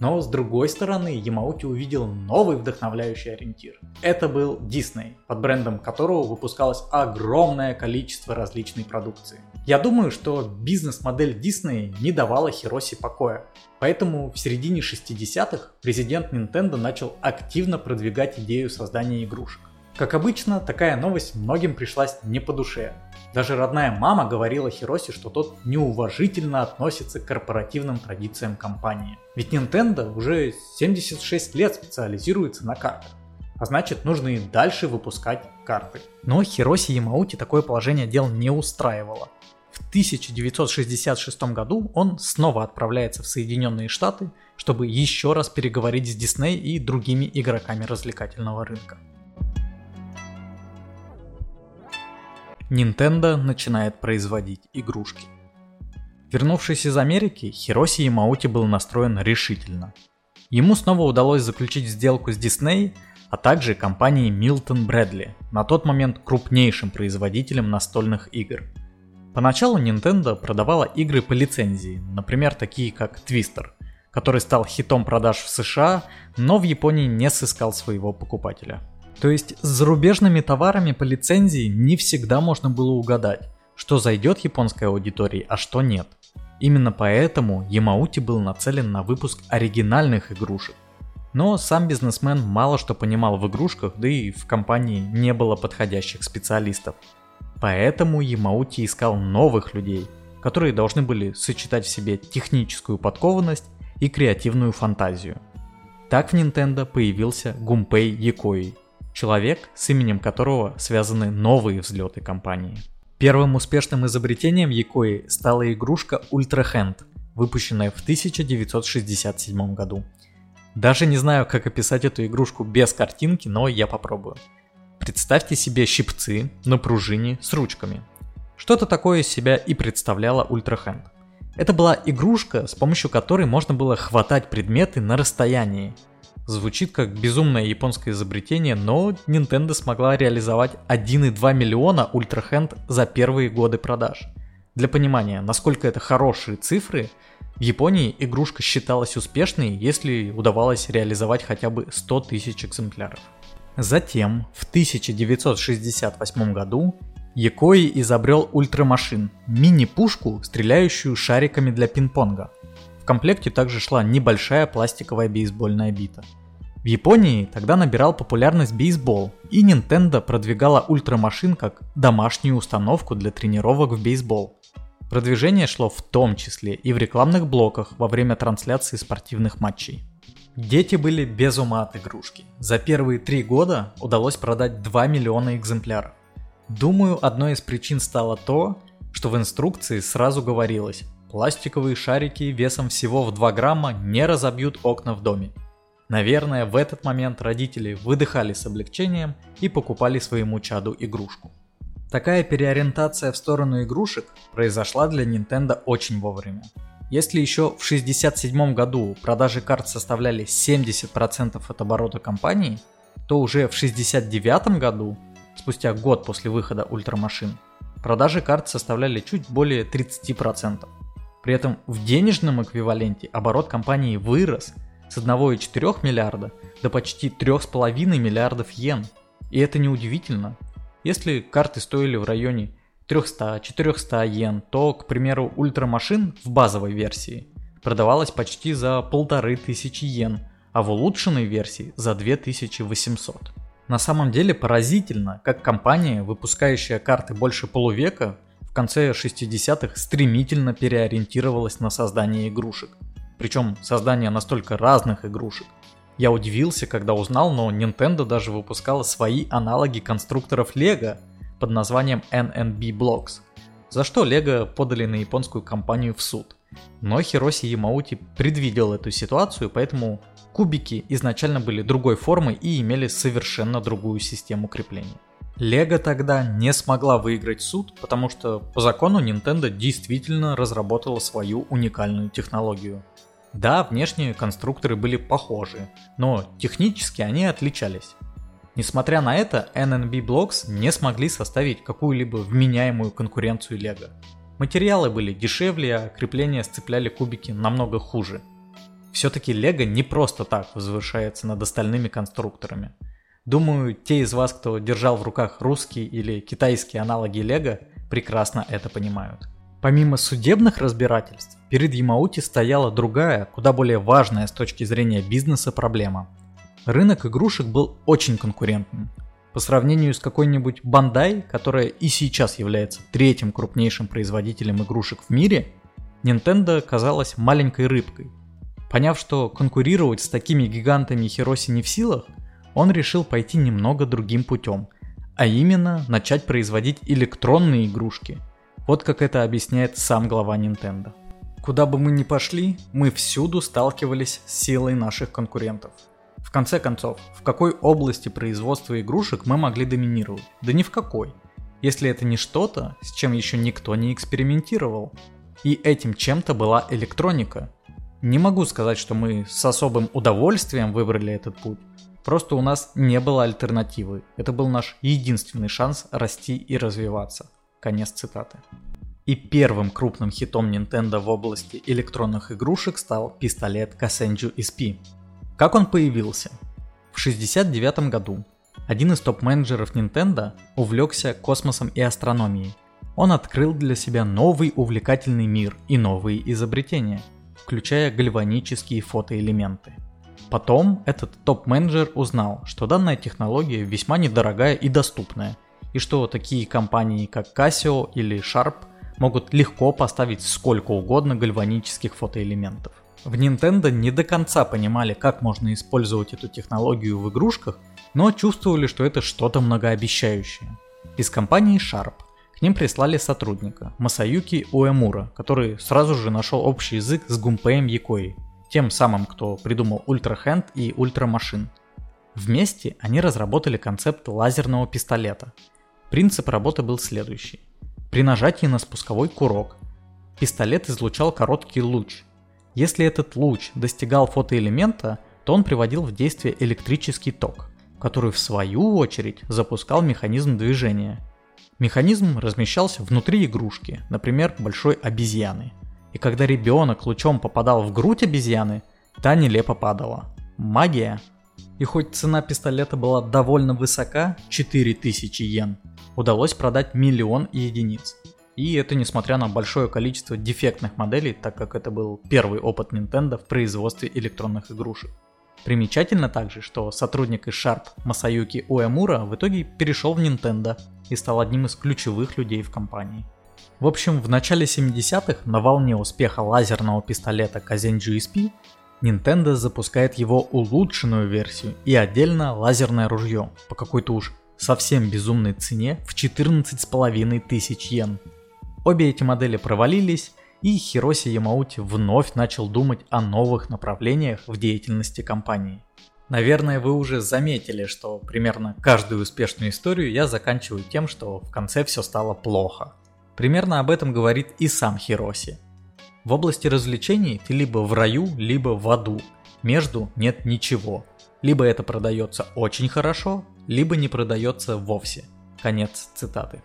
Но с другой стороны, Ямаути увидел новый вдохновляющий ориентир. Это был Disney, под брендом которого выпускалось огромное количество различной продукции. Я думаю, что бизнес-модель Disney не давала Хироси покоя. Поэтому в середине 60-х президент Nintendo начал активно продвигать идею создания игрушек. Как обычно, такая новость многим пришлась не по душе. Даже родная мама говорила Хироси, что тот неуважительно относится к корпоративным традициям компании. Ведь Nintendo уже 76 лет специализируется на картах. А значит, нужно и дальше выпускать карты. Но Хироси Ямаути такое положение дел не устраивало. В 1966 году он снова отправляется в Соединенные Штаты, чтобы еще раз переговорить с Disney и другими игроками развлекательного рынка. Nintendo начинает производить игрушки. Вернувшись из Америки, Хироси Ямаути был настроен решительно. Ему снова удалось заключить сделку с Disney, а также компанией Milton Bradley, на тот момент крупнейшим производителем настольных игр. Поначалу Nintendo продавала игры по лицензии, например, такие как Twister, который стал хитом продаж в США, но в Японии не сыскал своего покупателя. То есть с зарубежными товарами по лицензии не всегда можно было угадать, что зайдет японской аудитории, а что нет. Именно поэтому Ямаути был нацелен на выпуск оригинальных игрушек. Но сам бизнесмен мало что понимал в игрушках, да и в компании не было подходящих специалистов. Поэтому Ямаути искал новых людей, которые должны были сочетать в себе техническую подкованность и креативную фантазию. Так в Nintendo появился Гумпей Якои, человек, с именем которого связаны новые взлеты компании. Первым успешным изобретением Якои стала игрушка Ultra Hand, выпущенная в 1967 году. Даже не знаю, как описать эту игрушку без картинки, но я попробую. Представьте себе щипцы на пружине с ручками. Что-то такое из себя и представляла Ultra Hand. Это была игрушка, с помощью которой можно было хватать предметы на расстоянии. Звучит как безумное японское изобретение, но Nintendo смогла реализовать 1,2 миллиона Hand за первые годы продаж. Для понимания, насколько это хорошие цифры, в Японии игрушка считалась успешной, если удавалось реализовать хотя бы 100 тысяч экземпляров. Затем, в 1968 году, Якои изобрел ультрамашин – мини-пушку, стреляющую шариками для пинг-понга. В комплекте также шла небольшая пластиковая бейсбольная бита. В Японии тогда набирал популярность бейсбол, и Nintendo продвигала ультрамашин как домашнюю установку для тренировок в бейсбол. Продвижение шло в том числе и в рекламных блоках во время трансляции спортивных матчей. Дети были без ума от игрушки. За первые три года удалось продать 2 миллиона экземпляров. Думаю, одной из причин стало то, что в инструкции сразу говорилось, пластиковые шарики весом всего в 2 грамма не разобьют окна в доме. Наверное, в этот момент родители выдыхали с облегчением и покупали своему чаду игрушку. Такая переориентация в сторону игрушек произошла для Nintendo очень вовремя. Если еще в 1967 году продажи карт составляли 70% от оборота компании, то уже в 1969 году спустя год после выхода ультрамашин, продажи карт составляли чуть более 30%. При этом в денежном эквиваленте оборот компании вырос с 1,4 миллиарда до почти 3,5 миллиардов йен. И это неудивительно. Если карты стоили в районе 300-400 йен, то, к примеру, ультрамашин в базовой версии продавалась почти за 1500 йен, а в улучшенной версии за 2800. На самом деле поразительно, как компания, выпускающая карты больше полувека, в конце 60-х стремительно переориентировалась на создание игрушек. Причем создание настолько разных игрушек. Я удивился, когда узнал, но Nintendo даже выпускала свои аналоги конструкторов Lego под названием NNB Blocks, за что Lego подали на японскую компанию в суд. Но Хироси Ямаути предвидел эту ситуацию, поэтому Кубики изначально были другой формы и имели совершенно другую систему крепления. Лего тогда не смогла выиграть суд, потому что по закону Nintendo действительно разработала свою уникальную технологию. Да, внешние конструкторы были похожи, но технически они отличались. Несмотря на это, NNB Blocks не смогли составить какую-либо вменяемую конкуренцию Lego. Материалы были дешевле, а крепления сцепляли кубики намного хуже – все-таки Лего не просто так возвышается над остальными конструкторами. Думаю, те из вас, кто держал в руках русские или китайские аналоги Лего, прекрасно это понимают. Помимо судебных разбирательств, перед Ямаути стояла другая, куда более важная с точки зрения бизнеса проблема. Рынок игрушек был очень конкурентным. По сравнению с какой-нибудь Bandai, которая и сейчас является третьим крупнейшим производителем игрушек в мире, Nintendo казалась маленькой рыбкой, Поняв, что конкурировать с такими гигантами Хироси не в силах, он решил пойти немного другим путем, а именно начать производить электронные игрушки. Вот как это объясняет сам глава Nintendo. Куда бы мы ни пошли, мы всюду сталкивались с силой наших конкурентов. В конце концов, в какой области производства игрушек мы могли доминировать? Да ни в какой. Если это не что-то, с чем еще никто не экспериментировал. И этим чем-то была электроника – не могу сказать, что мы с особым удовольствием выбрали этот путь. Просто у нас не было альтернативы. Это был наш единственный шанс расти и развиваться. Конец цитаты. И первым крупным хитом Nintendo в области электронных игрушек стал пистолет Kasenju SP. Как он появился? В 1969 году один из топ-менеджеров Nintendo увлекся космосом и астрономией. Он открыл для себя новый увлекательный мир и новые изобретения – включая гальванические фотоэлементы. Потом этот топ-менеджер узнал, что данная технология весьма недорогая и доступная, и что такие компании как Casio или Sharp могут легко поставить сколько угодно гальванических фотоэлементов. В Nintendo не до конца понимали, как можно использовать эту технологию в игрушках, но чувствовали, что это что-то многообещающее. Из компании Sharp к ним прислали сотрудника, Масаюки Уэмура, который сразу же нашел общий язык с Гумпеем Ёкои, тем самым, кто придумал Ultra Hand и Ultra Machine. Вместе они разработали концепт лазерного пистолета. Принцип работы был следующий. При нажатии на спусковой курок пистолет излучал короткий луч. Если этот луч достигал фотоэлемента, то он приводил в действие электрический ток, который в свою очередь запускал механизм движения. Механизм размещался внутри игрушки, например, большой обезьяны – и когда ребенок лучом попадал в грудь обезьяны, та нелепо падала. Магия. И хоть цена пистолета была довольно высока, 4000 йен, удалось продать миллион единиц. И это несмотря на большое количество дефектных моделей, так как это был первый опыт Nintendo в производстве электронных игрушек. Примечательно также, что сотрудник из Sharp Масаюки Уэмура в итоге перешел в Nintendo и стал одним из ключевых людей в компании. В общем, в начале 70-х на волне успеха лазерного пистолета Kazan GSP Nintendo запускает его улучшенную версию и отдельно лазерное ружье по какой-то уж совсем безумной цене в 14,5 тысяч йен. Обе эти модели провалились, и Хироси Ямаути вновь начал думать о новых направлениях в деятельности компании. Наверное, вы уже заметили, что примерно каждую успешную историю я заканчиваю тем, что в конце все стало плохо. Примерно об этом говорит и сам Хироси. В области развлечений ты либо в раю, либо в аду. Между нет ничего. Либо это продается очень хорошо, либо не продается вовсе. Конец цитаты.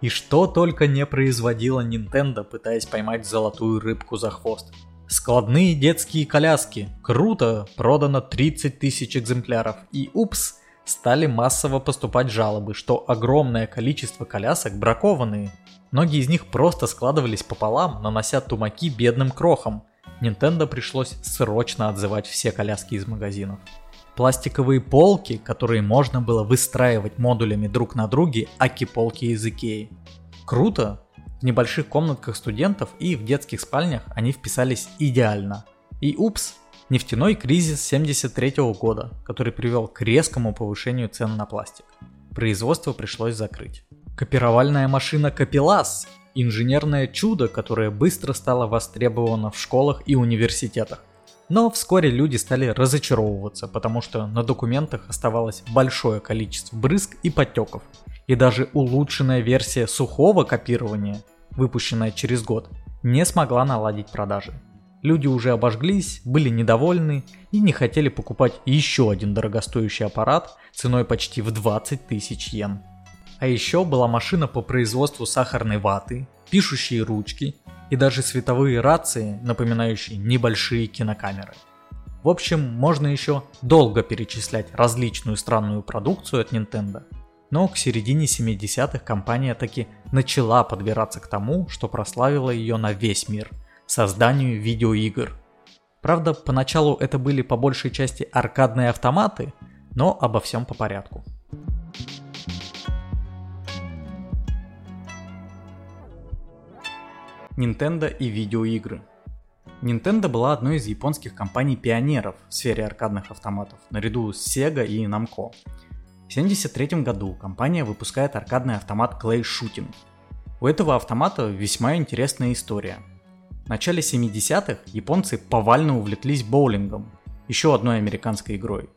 И что только не производила Nintendo, пытаясь поймать золотую рыбку за хвост. Складные детские коляски. Круто, продано 30 тысяч экземпляров. И упс, стали массово поступать жалобы, что огромное количество колясок бракованные. Многие из них просто складывались пополам, нанося тумаки бедным крохам. Nintendo пришлось срочно отзывать все коляски из магазинов. Пластиковые полки, которые можно было выстраивать модулями друг на друге, аки полки из Икеи. Круто! В небольших комнатках студентов и в детских спальнях они вписались идеально. И упс, нефтяной кризис 73 года, который привел к резкому повышению цен на пластик. Производство пришлось закрыть. Копировальная машина Капилас – инженерное чудо, которое быстро стало востребовано в школах и университетах. Но вскоре люди стали разочаровываться, потому что на документах оставалось большое количество брызг и подтеков. И даже улучшенная версия сухого копирования, выпущенная через год, не смогла наладить продажи. Люди уже обожглись, были недовольны и не хотели покупать еще один дорогостоящий аппарат ценой почти в 20 тысяч йен. А еще была машина по производству сахарной ваты, пишущие ручки и даже световые рации, напоминающие небольшие кинокамеры. В общем, можно еще долго перечислять различную странную продукцию от Nintendo, но к середине 70-х компания таки начала подбираться к тому, что прославило ее на весь мир – созданию видеоигр. Правда, поначалу это были по большей части аркадные автоматы, но обо всем по порядку. Nintendo и видеоигры. Nintendo была одной из японских компаний-пионеров в сфере аркадных автоматов, наряду с Sega и Namco. В 1973 году компания выпускает аркадный автомат Clay Shooting. У этого автомата весьма интересная история. В начале 70-х японцы повально увлеклись боулингом, еще одной американской игрой.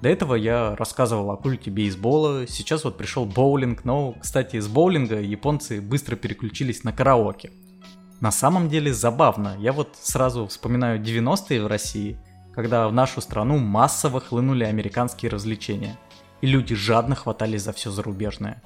До этого я рассказывал о культе бейсбола, сейчас вот пришел боулинг, но, кстати, с боулинга японцы быстро переключились на караоке – на самом деле забавно. Я вот сразу вспоминаю 90-е в России, когда в нашу страну массово хлынули американские развлечения, и люди жадно хватались за все зарубежное.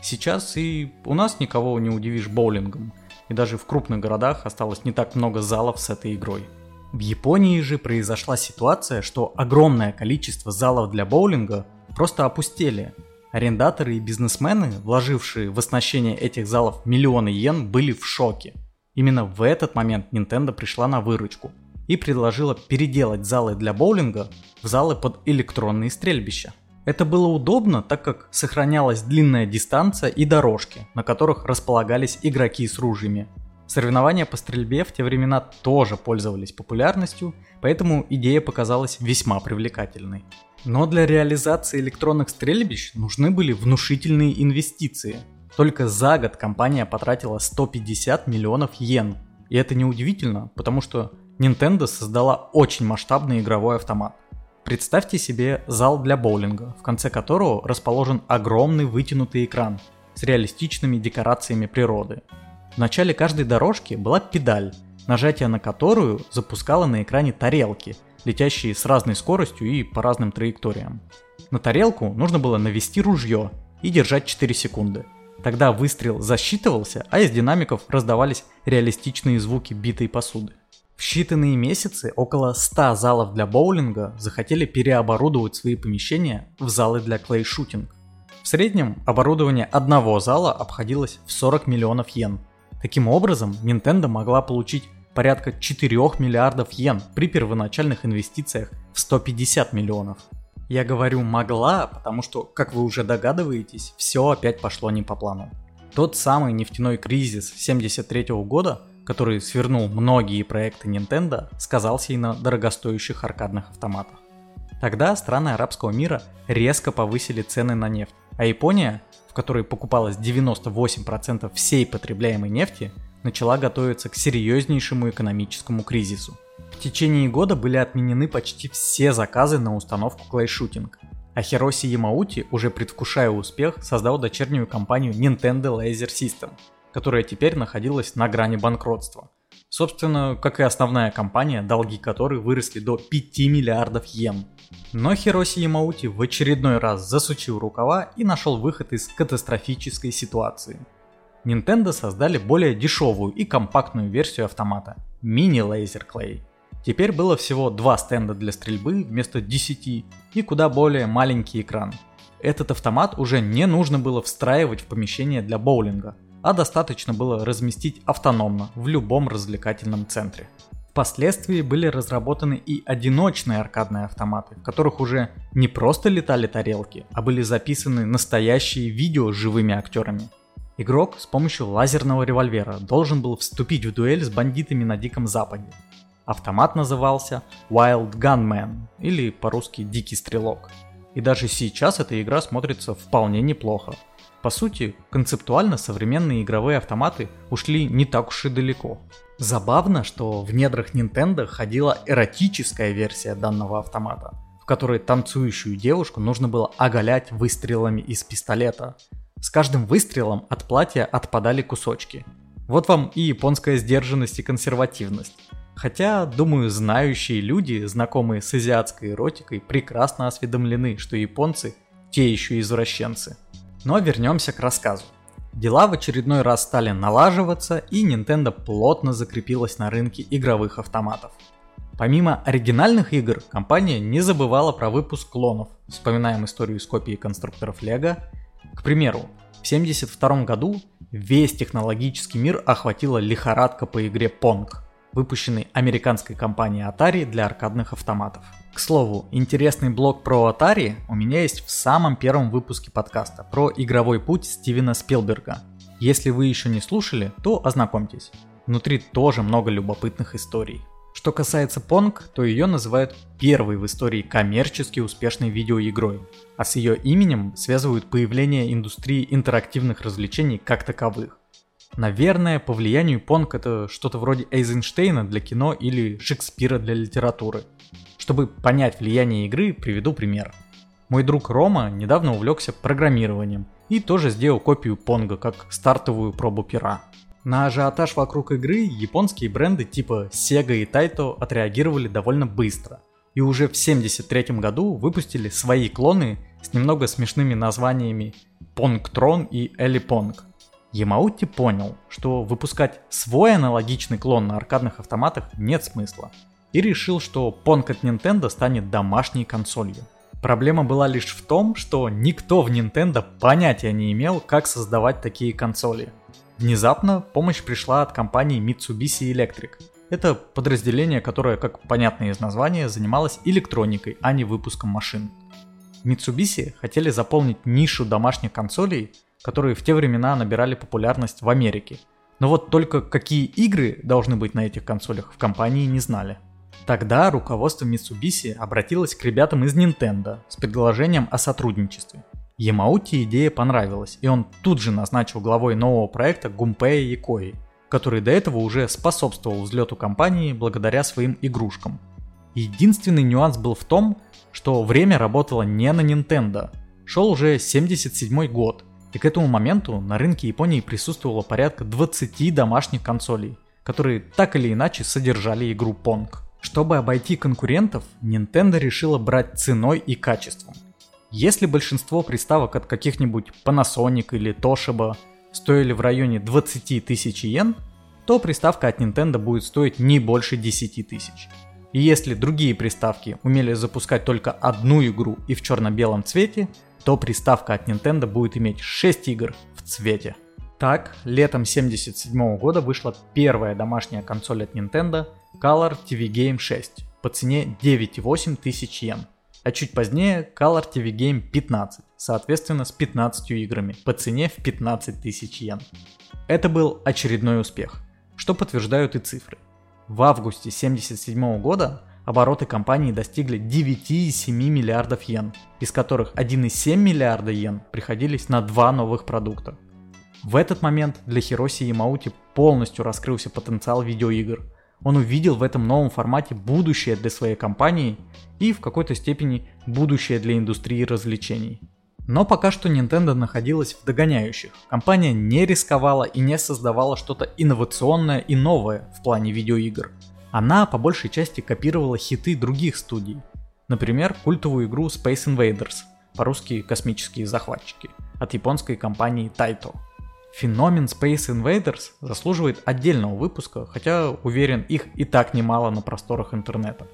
Сейчас и у нас никого не удивишь боулингом, и даже в крупных городах осталось не так много залов с этой игрой. В Японии же произошла ситуация, что огромное количество залов для боулинга просто опустели. Арендаторы и бизнесмены, вложившие в оснащение этих залов миллионы йен, были в шоке. Именно в этот момент Nintendo пришла на выручку. и предложила переделать залы для боулинга в залы под электронные стрельбища. Это было удобно, так как сохранялась длинная дистанция и дорожки, на которых располагались игроки с ружьями. Соревнования по стрельбе в те времена тоже пользовались популярностью, поэтому идея показалась весьма привлекательной. Но для реализации электронных стрельбищ нужны были внушительные инвестиции. Только за год компания потратила 150 миллионов йен. И это неудивительно, потому что Nintendo создала очень масштабный игровой автомат. Представьте себе зал для боулинга, в конце которого расположен огромный вытянутый экран с реалистичными декорациями природы. В начале каждой дорожки была педаль, нажатие на которую запускало на экране тарелки, летящие с разной скоростью и по разным траекториям. На тарелку нужно было навести ружье и держать 4 секунды. Тогда выстрел засчитывался, а из динамиков раздавались реалистичные звуки битой посуды. В считанные месяцы около 100 залов для боулинга захотели переоборудовать свои помещения в залы для клей-шутинг. В среднем оборудование одного зала обходилось в 40 миллионов йен. Таким образом, Nintendo могла получить порядка 4 миллиардов йен при первоначальных инвестициях в 150 миллионов. Я говорю «могла», потому что, как вы уже догадываетесь, все опять пошло не по плану. Тот самый нефтяной кризис 73 года, который свернул многие проекты Nintendo, сказался и на дорогостоящих аркадных автоматах. Тогда страны арабского мира резко повысили цены на нефть, а Япония, в которой покупалось 98% всей потребляемой нефти, начала готовиться к серьезнейшему экономическому кризису. Течение года были отменены почти все заказы на установку клейшутинг. А Хироси Ямаути, уже предвкушая успех, создал дочернюю компанию Nintendo Laser System, которая теперь находилась на грани банкротства. Собственно, как и основная компания, долги которой выросли до 5 миллиардов йен. Но Хироси Ямаути в очередной раз засучил рукава и нашел выход из катастрофической ситуации – Nintendo создали более дешевую и компактную версию автомата – Mini Laser Clay. Теперь было всего два стенда для стрельбы вместо 10 и куда более маленький экран. Этот автомат уже не нужно было встраивать в помещение для боулинга, а достаточно было разместить автономно в любом развлекательном центре. Впоследствии были разработаны и одиночные аркадные автоматы, в которых уже не просто летали тарелки, а были записаны настоящие видео с живыми актерами – Игрок с помощью лазерного револьвера должен был вступить в дуэль с бандитами на Диком Западе. Автомат назывался Wild Gunman или по-русски Дикий Стрелок. И даже сейчас эта игра смотрится вполне неплохо. По сути, концептуально современные игровые автоматы ушли не так уж и далеко. Забавно, что в недрах Nintendo ходила эротическая версия данного автомата, в которой танцующую девушку нужно было оголять выстрелами из пистолета, с каждым выстрелом от платья отпадали кусочки. Вот вам и японская сдержанность и консервативность. Хотя, думаю, знающие люди, знакомые с азиатской эротикой, прекрасно осведомлены, что японцы те еще извращенцы. Но вернемся к рассказу. Дела в очередной раз стали налаживаться, и Nintendo плотно закрепилась на рынке игровых автоматов. Помимо оригинальных игр, компания не забывала про выпуск клонов. Вспоминаем историю с копией конструкторов Lego к примеру, в 1972 году весь технологический мир охватила лихорадка по игре Pong, выпущенной американской компанией Atari для аркадных автоматов. К слову, интересный блог про Atari у меня есть в самом первом выпуске подкаста про игровой путь Стивена Спилберга. Если вы еще не слушали, то ознакомьтесь. Внутри тоже много любопытных историй. Что касается Pong, то ее называют первой в истории коммерчески успешной видеоигрой, а с ее именем связывают появление индустрии интерактивных развлечений как таковых. Наверное, по влиянию Pong это что-то вроде Эйзенштейна для кино или Шекспира для литературы. Чтобы понять влияние игры, приведу пример. Мой друг Рома недавно увлекся программированием и тоже сделал копию Понга как стартовую пробу пера. На ажиотаж вокруг игры японские бренды типа Sega и Taito отреагировали довольно быстро. И уже в 1973 году выпустили свои клоны с немного смешными названиями Pongtron и Elipong. Ямаути понял, что выпускать свой аналогичный клон на аркадных автоматах нет смысла. И решил, что Pong от Nintendo станет домашней консолью. Проблема была лишь в том, что никто в Nintendo понятия не имел, как создавать такие консоли – Внезапно помощь пришла от компании Mitsubishi Electric. Это подразделение, которое, как понятно из названия, занималось электроникой, а не выпуском машин. Mitsubishi хотели заполнить нишу домашних консолей, которые в те времена набирали популярность в Америке. Но вот только какие игры должны быть на этих консолях в компании не знали. Тогда руководство Mitsubishi обратилось к ребятам из Nintendo с предложением о сотрудничестве. Ямаути идея понравилась, и он тут же назначил главой нового проекта Гумпея Якои, который до этого уже способствовал взлету компании благодаря своим игрушкам. Единственный нюанс был в том, что время работало не на Nintendo. Шел уже 77 год, и к этому моменту на рынке Японии присутствовало порядка 20 домашних консолей, которые так или иначе содержали игру Pong. Чтобы обойти конкурентов, Nintendo решила брать ценой и качеством. Если большинство приставок от каких-нибудь Panasonic или Toshiba стоили в районе 20 тысяч йен, то приставка от Nintendo будет стоить не больше 10 тысяч. И если другие приставки умели запускать только одну игру и в черно-белом цвете, то приставка от Nintendo будет иметь 6 игр в цвете. Так, летом 1977 года вышла первая домашняя консоль от Nintendo Color TV Game 6 по цене 9,8 тысяч йен. А чуть позднее Color TV Game 15, соответственно с 15 играми по цене в 15 тысяч йен. Это был очередной успех, что подтверждают и цифры. В августе 1977 года обороты компании достигли 9,7 миллиардов йен, из которых 1,7 миллиарда йен приходились на два новых продукта. В этот момент для Хироси Ямаути полностью раскрылся потенциал видеоигр – он увидел в этом новом формате будущее для своей компании и в какой-то степени будущее для индустрии развлечений. Но пока что Nintendo находилась в догоняющих. Компания не рисковала и не создавала что-то инновационное и новое в плане видеоигр. Она по большей части копировала хиты других студий. Например, культовую игру Space Invaders, по-русски космические захватчики, от японской компании Taito. Феномен Space Invaders заслуживает отдельного выпуска, хотя уверен их и так немало на просторах интернета.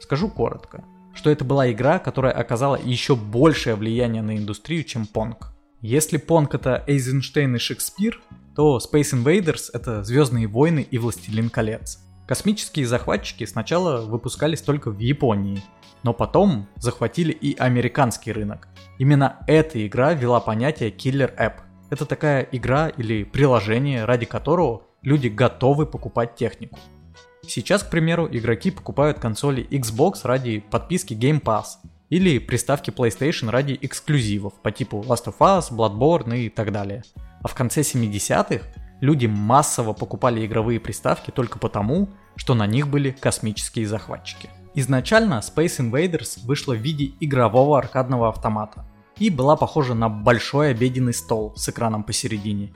Скажу коротко, что это была игра, которая оказала еще большее влияние на индустрию, чем Pong. Если Pong это Эйзенштейн и Шекспир, то Space Invaders это Звездные войны и Властелин колец. Космические захватчики сначала выпускались только в Японии, но потом захватили и американский рынок. Именно эта игра ввела понятие Killer App – это такая игра или приложение, ради которого люди готовы покупать технику. Сейчас, к примеру, игроки покупают консоли Xbox ради подписки Game Pass или приставки PlayStation ради эксклюзивов по типу Last of Us, Bloodborne и так далее. А в конце 70-х люди массово покупали игровые приставки только потому, что на них были космические захватчики. Изначально Space Invaders вышла в виде игрового аркадного автомата – и была похожа на большой обеденный стол с экраном посередине.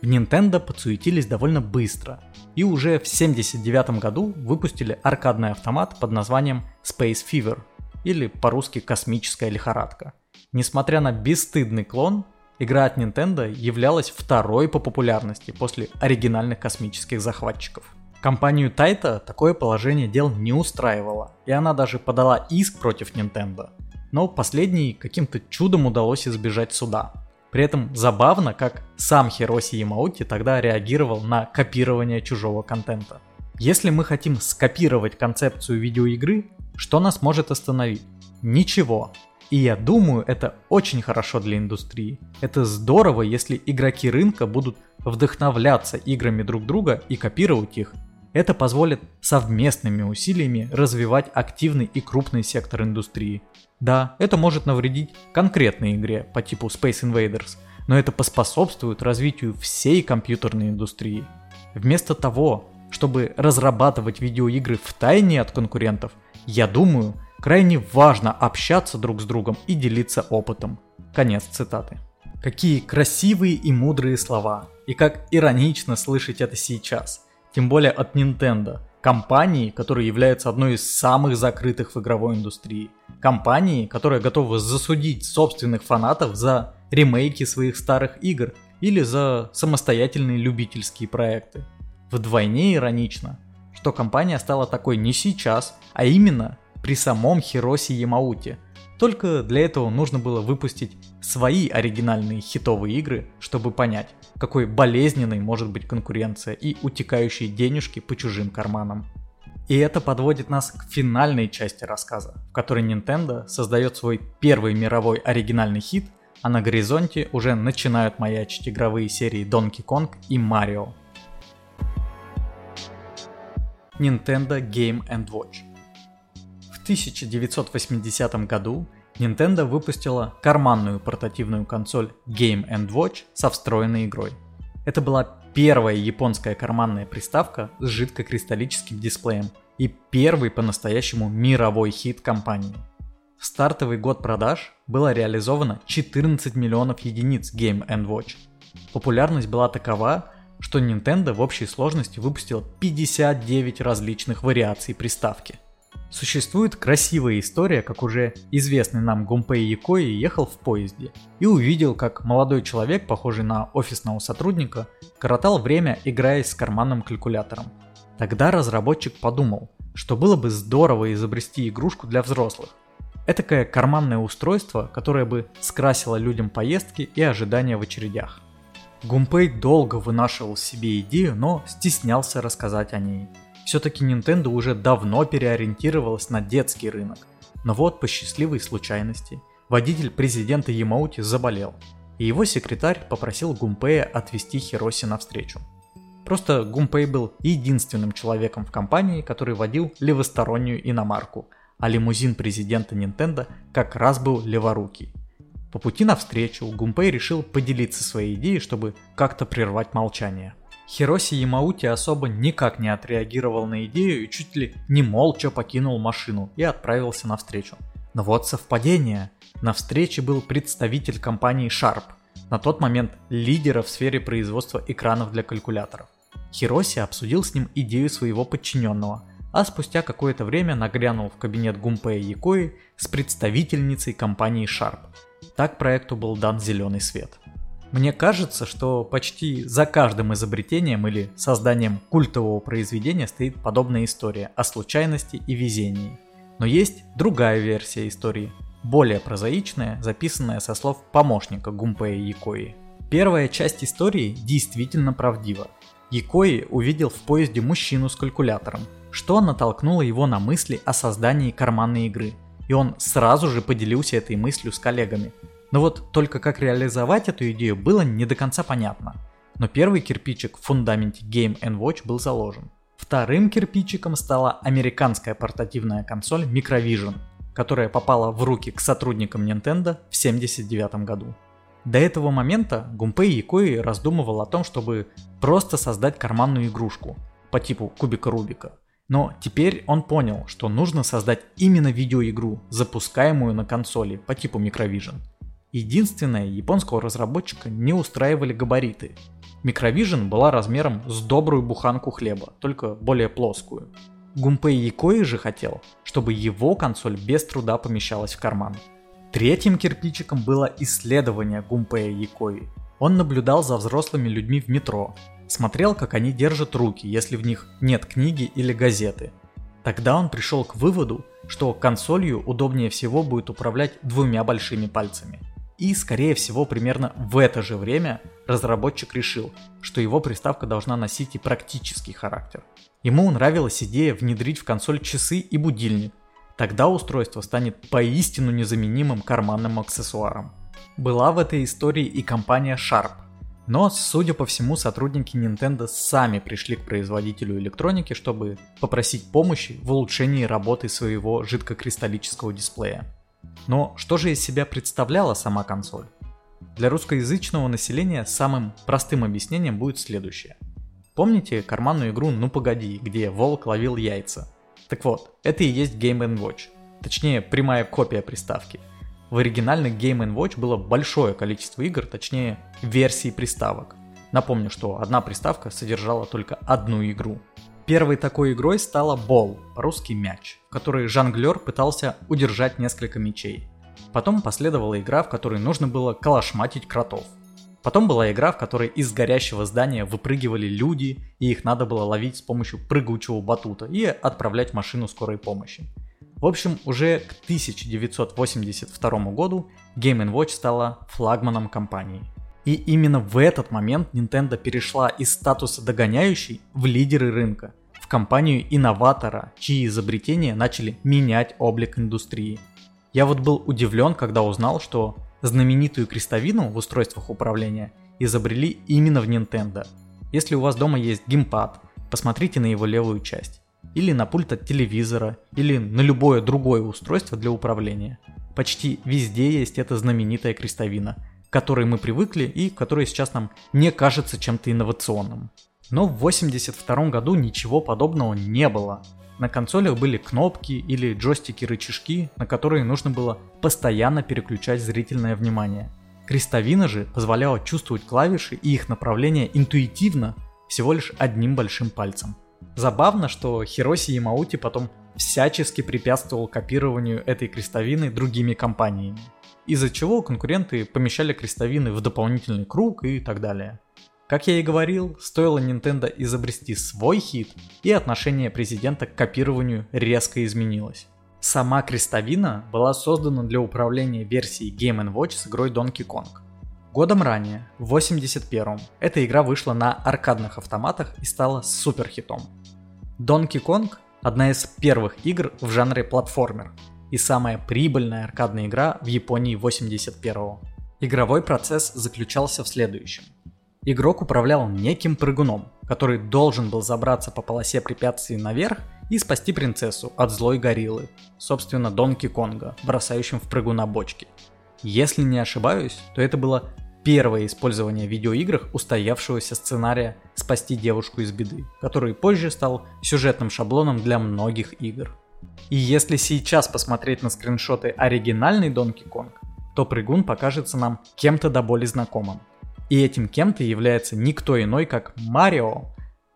В Nintendo подсуетились довольно быстро и уже в 1979 году выпустили аркадный автомат под названием Space Fever или по-русски космическая лихорадка. Несмотря на бесстыдный клон, игра от Nintendo являлась второй по популярности после оригинальных космических захватчиков. Компанию Taito такое положение дел не устраивало, и она даже подала иск против Nintendo – но последний каким-то чудом удалось избежать суда. При этом забавно, как сам Хироси Ямаути тогда реагировал на копирование чужого контента. Если мы хотим скопировать концепцию видеоигры, что нас может остановить? Ничего. И я думаю, это очень хорошо для индустрии. Это здорово, если игроки рынка будут вдохновляться играми друг друга и копировать их. Это позволит совместными усилиями развивать активный и крупный сектор индустрии. Да, это может навредить конкретной игре по типу Space Invaders, но это поспособствует развитию всей компьютерной индустрии. Вместо того, чтобы разрабатывать видеоигры в тайне от конкурентов, я думаю, крайне важно общаться друг с другом и делиться опытом. Конец цитаты. Какие красивые и мудрые слова. И как иронично слышать это сейчас. Тем более от Nintendo – компании, которая является одной из самых закрытых в игровой индустрии. Компании, которая готова засудить собственных фанатов за ремейки своих старых игр или за самостоятельные любительские проекты. Вдвойне иронично, что компания стала такой не сейчас, а именно при самом Хироси Ямауте – только для этого нужно было выпустить свои оригинальные хитовые игры, чтобы понять, какой болезненной может быть конкуренция и утекающие денежки по чужим карманам. И это подводит нас к финальной части рассказа, в которой Nintendo создает свой первый мировой оригинальный хит, а на горизонте уже начинают маячить игровые серии Donkey Kong и Mario. Nintendo Game Watch 1980 году Nintendo выпустила карманную портативную консоль Game Watch со встроенной игрой. Это была первая японская карманная приставка с жидкокристаллическим дисплеем и первый по-настоящему мировой хит компании. В стартовый год продаж было реализовано 14 миллионов единиц Game Watch. Популярность была такова, что Nintendo в общей сложности выпустила 59 различных вариаций приставки. Существует красивая история, как уже известный нам Гумпей Якои ехал в поезде и увидел, как молодой человек, похожий на офисного сотрудника, коротал время, играя с карманным калькулятором. Тогда разработчик подумал, что было бы здорово изобрести игрушку для взрослых. Этакое карманное устройство, которое бы скрасило людям поездки и ожидания в очередях. Гумпей долго вынашивал себе идею, но стеснялся рассказать о ней – все-таки Nintendo уже давно переориентировалась на детский рынок. Но вот по счастливой случайности водитель президента Ямаути заболел, и его секретарь попросил Гумпея отвезти Хироси навстречу. Просто Гумпей был единственным человеком в компании, который водил левостороннюю иномарку, а лимузин президента Nintendo как раз был леворукий. По пути навстречу Гумпей решил поделиться своей идеей, чтобы как-то прервать молчание – Хироси Ямаути особо никак не отреагировал на идею и чуть ли не молча покинул машину и отправился навстречу. Но вот совпадение. На встрече был представитель компании Sharp, на тот момент лидера в сфере производства экранов для калькуляторов. Хироси обсудил с ним идею своего подчиненного, а спустя какое-то время нагрянул в кабинет Гумпея Якои с представительницей компании Sharp. Так проекту был дан зеленый свет. Мне кажется, что почти за каждым изобретением или созданием культового произведения стоит подобная история о случайности и везении. Но есть другая версия истории, более прозаичная, записанная со слов помощника Гумпея Якои. Первая часть истории действительно правдива. Якои увидел в поезде мужчину с калькулятором, что натолкнуло его на мысли о создании карманной игры. И он сразу же поделился этой мыслью с коллегами, но вот только как реализовать эту идею было не до конца понятно. Но первый кирпичик в фундаменте Game Watch был заложен. Вторым кирпичиком стала американская портативная консоль Microvision, которая попала в руки к сотрудникам Nintendo в 1979 году. До этого момента Гумпей Якои раздумывал о том, чтобы просто создать карманную игрушку по типу кубика Рубика. Но теперь он понял, что нужно создать именно видеоигру, запускаемую на консоли по типу Microvision – Единственное, японского разработчика не устраивали габариты. Microvision была размером с добрую буханку хлеба, только более плоскую. Гумпей Якои же хотел, чтобы его консоль без труда помещалась в карман. Третьим кирпичиком было исследование Гумпея Якои. Он наблюдал за взрослыми людьми в метро, смотрел, как они держат руки, если в них нет книги или газеты. Тогда он пришел к выводу, что консолью удобнее всего будет управлять двумя большими пальцами – и, скорее всего, примерно в это же время разработчик решил, что его приставка должна носить и практический характер. Ему нравилась идея внедрить в консоль часы и будильник. Тогда устройство станет поистину незаменимым карманным аксессуаром. Была в этой истории и компания Sharp. Но, судя по всему, сотрудники Nintendo сами пришли к производителю электроники, чтобы попросить помощи в улучшении работы своего жидкокристаллического дисплея. Но что же из себя представляла сама консоль? Для русскоязычного населения самым простым объяснением будет следующее. Помните карманную игру «Ну погоди», где волк ловил яйца? Так вот, это и есть Game Watch, точнее прямая копия приставки. В оригинальных Game Watch было большое количество игр, точнее версий приставок. Напомню, что одна приставка содержала только одну игру – Первой такой игрой стала Бол, русский мяч, которой жонглер пытался удержать несколько мячей. Потом последовала игра, в которой нужно было калашматить кротов. Потом была игра, в которой из горящего здания выпрыгивали люди, и их надо было ловить с помощью прыгучего батута и отправлять машину скорой помощи. В общем, уже к 1982 году Game Watch стала флагманом компании. И именно в этот момент Nintendo перешла из статуса догоняющей в лидеры рынка. В компанию-инноватора, чьи изобретения начали менять облик индустрии. Я вот был удивлен, когда узнал, что знаменитую крестовину в устройствах управления изобрели именно в Nintendo. Если у вас дома есть геймпад, посмотрите на его левую часть. Или на пульт от телевизора, или на любое другое устройство для управления. Почти везде есть эта знаменитая крестовина, к которой мы привыкли и которая сейчас нам не кажется чем-то инновационным. Но в 1982 году ничего подобного не было. На консолях были кнопки или джойстики-рычажки, на которые нужно было постоянно переключать зрительное внимание. Крестовина же позволяла чувствовать клавиши и их направление интуитивно, всего лишь одним большим пальцем. Забавно, что Хироси Ямаути потом всячески препятствовал копированию этой крестовины другими компаниями, из-за чего конкуренты помещали крестовины в дополнительный круг и так далее. Как я и говорил, стоило Nintendo изобрести свой хит, и отношение президента к копированию резко изменилось. Сама крестовина была создана для управления версией Game Watch с игрой Donkey Kong. Годом ранее, в 81-м, эта игра вышла на аркадных автоматах и стала супер хитом. Donkey Kong – одна из первых игр в жанре платформер и самая прибыльная аркадная игра в Японии 81-го. Игровой процесс заключался в следующем – Игрок управлял неким прыгуном, который должен был забраться по полосе препятствий наверх и спасти принцессу от злой гориллы, собственно Донки Конга, бросающим в прыгуна бочки. Если не ошибаюсь, то это было первое использование в видеоиграх устоявшегося сценария «Спасти девушку из беды», который позже стал сюжетным шаблоном для многих игр. И если сейчас посмотреть на скриншоты оригинальный Donkey Kong, то прыгун покажется нам кем-то до боли знакомым. И этим кем-то является никто иной, как Марио.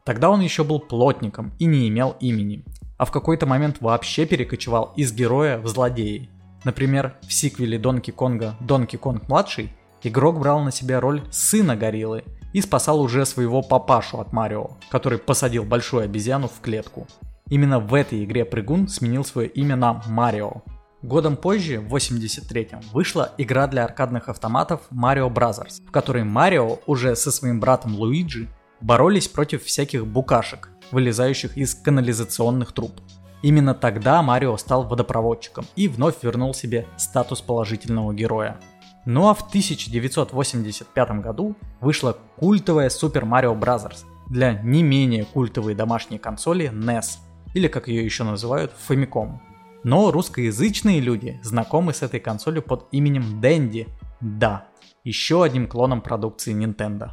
Тогда он еще был плотником и не имел имени, а в какой-то момент вообще перекочевал из героя в злодеи. Например, в сиквеле Донки Конга Донки Конг младший игрок брал на себя роль сына гориллы и спасал уже своего папашу от Марио, который посадил большую обезьяну в клетку. Именно в этой игре прыгун сменил свое имя на Марио. Годом позже, в 83-м, вышла игра для аркадных автоматов Mario Bros., в которой Марио уже со своим братом Луиджи боролись против всяких букашек, вылезающих из канализационных труб. Именно тогда Марио стал водопроводчиком и вновь вернул себе статус положительного героя. Ну а в 1985 году вышла культовая Super Mario Bros. для не менее культовой домашней консоли NES, или как ее еще называют, Famicom. Но русскоязычные люди знакомы с этой консолью под именем Dendy. Да, еще одним клоном продукции Nintendo.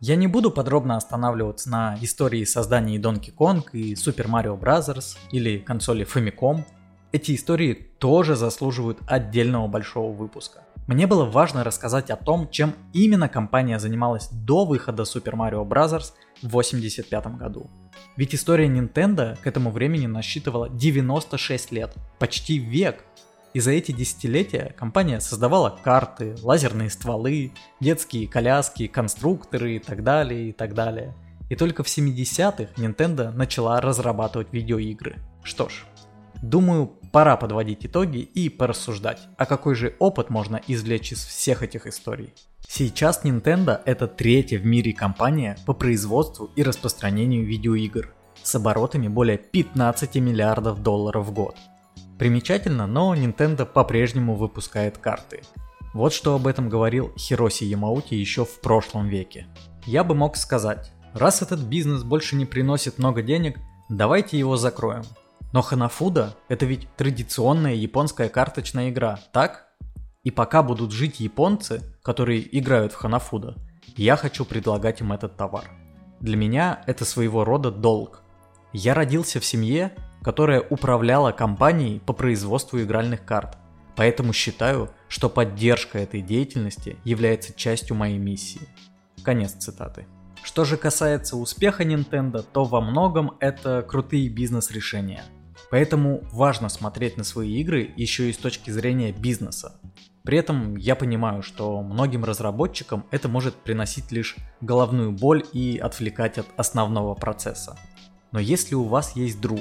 Я не буду подробно останавливаться на истории создания Donkey Kong и Super Mario Bros. или консоли Famicom. Эти истории тоже заслуживают отдельного большого выпуска. Мне было важно рассказать о том, чем именно компания занималась до выхода Super Mario Bros. В 1985 году. Ведь история Nintendo к этому времени насчитывала 96 лет, почти век. И за эти десятилетия компания создавала карты, лазерные стволы, детские коляски, конструкторы и так далее, и так далее. И только в 70-х Nintendo начала разрабатывать видеоигры. Что ж, думаю, пора подводить итоги и порассуждать, а какой же опыт можно извлечь из всех этих историй. Сейчас Nintendo это третья в мире компания по производству и распространению видеоигр с оборотами более 15 миллиардов долларов в год. Примечательно, но Nintendo по-прежнему выпускает карты. Вот что об этом говорил Хироси Ямаути еще в прошлом веке. Я бы мог сказать, раз этот бизнес больше не приносит много денег, давайте его закроем. Но Ханафуда это ведь традиционная японская карточная игра, так? И пока будут жить японцы, которые играют в Ханафуда, я хочу предлагать им этот товар. Для меня это своего рода долг. Я родился в семье, которая управляла компанией по производству игральных карт, поэтому считаю, что поддержка этой деятельности является частью моей миссии. Конец цитаты. Что же касается успеха Nintendo, то во многом это крутые бизнес-решения. Поэтому важно смотреть на свои игры еще и с точки зрения бизнеса. При этом я понимаю, что многим разработчикам это может приносить лишь головную боль и отвлекать от основного процесса. Но если у вас есть друг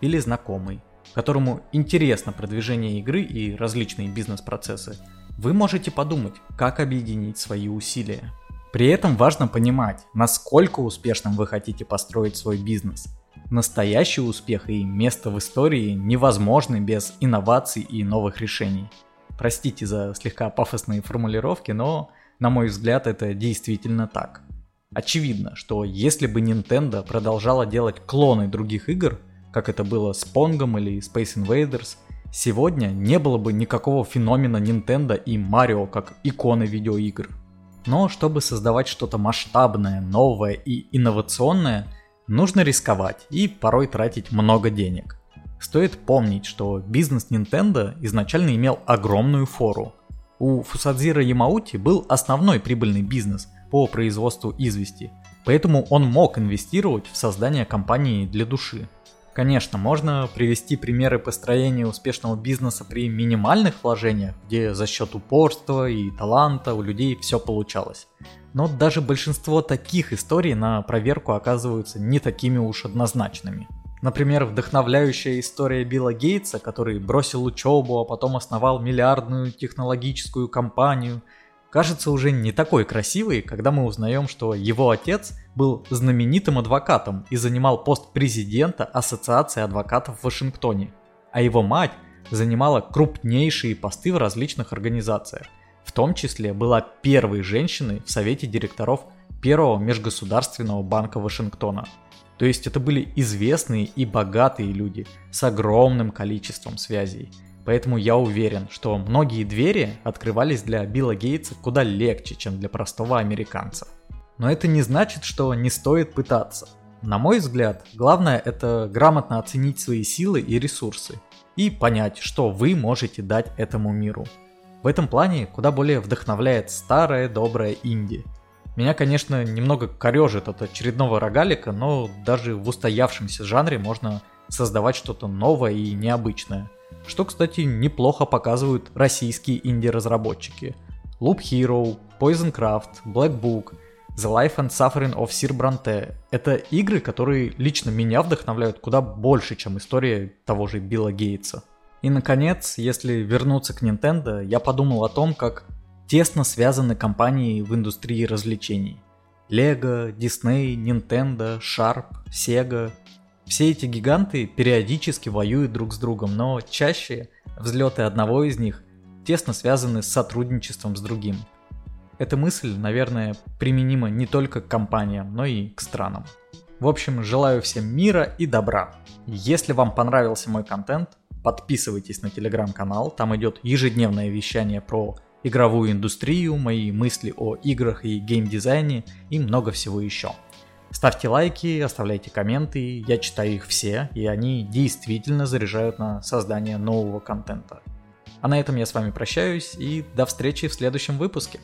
или знакомый, которому интересно продвижение игры и различные бизнес-процессы, вы можете подумать, как объединить свои усилия. При этом важно понимать, насколько успешным вы хотите построить свой бизнес. настоящий успех и место в истории невозможны без инноваций и новых решений. Простите за слегка пафосные формулировки, но, на мой взгляд, это действительно так. Очевидно, что если бы Nintendo продолжала делать клоны других игр, как это было с Pong или Space Invaders, сегодня не было бы никакого феномена Nintendo и Mario как иконы видеоигр. Но чтобы создавать что-то масштабное, новое и инновационное, нужно рисковать и порой тратить много денег. Стоит помнить, что бизнес Nintendo изначально имел огромную фору. У Фусадзира Ямаути был основной прибыльный бизнес – по производству извести, поэтому он мог инвестировать в создание компании для души. Конечно, можно привести примеры построения успешного бизнеса при минимальных вложениях, где за счет упорства и таланта у людей все получалось. Но даже большинство таких историй на проверку оказываются не такими уж однозначными. Например, вдохновляющая история Билла Гейтса, который бросил учебу, а потом основал миллиардную технологическую компанию – кажется уже не такой красивой, когда мы узнаем, что его отец был знаменитым адвокатом и занимал пост президента Ассоциации адвокатов в Вашингтоне, а его мать занимала крупнейшие посты в различных организациях. В том числе была первой женщиной в совете директоров Первого межгосударственного банка Вашингтона. То есть это были известные и богатые люди с огромным количеством связей – Поэтому я уверен, что многие двери открывались для Билла Гейтса куда легче, чем для простого американца. Но это не значит, что не стоит пытаться. На мой взгляд, главное это грамотно оценить свои силы и ресурсы и понять, что вы можете дать этому миру. В этом плане куда более вдохновляет старая добрая инди. Меня, конечно, немного корежит от очередного рогалика, но даже в устоявшемся жанре можно создавать что-то новое и необычное – что, кстати, неплохо показывают российские инди-разработчики. Loop Hero, Poison Craft, Black Book, The Life and Suffering of Sir Bronte — это игры, которые лично меня вдохновляют куда больше, чем история того же Билла Гейтса. И, наконец, если вернуться к Nintendo, я подумал о том, как тесно связаны компании в индустрии развлечений. Lego, Disney, Nintendo, Sharp, Sega все эти гиганты периодически воюют друг с другом, но чаще взлеты одного из них тесно связаны с сотрудничеством с другим. Эта мысль, наверное, применима не только к компаниям, но и к странам. В общем, желаю всем мира и добра. Если вам понравился мой контент, подписывайтесь на телеграм-канал, там идет ежедневное вещание про игровую индустрию, мои мысли о играх и геймдизайне и много всего еще. Ставьте лайки, оставляйте комменты, я читаю их все, и они действительно заряжают на создание нового контента. А на этом я с вами прощаюсь и до встречи в следующем выпуске.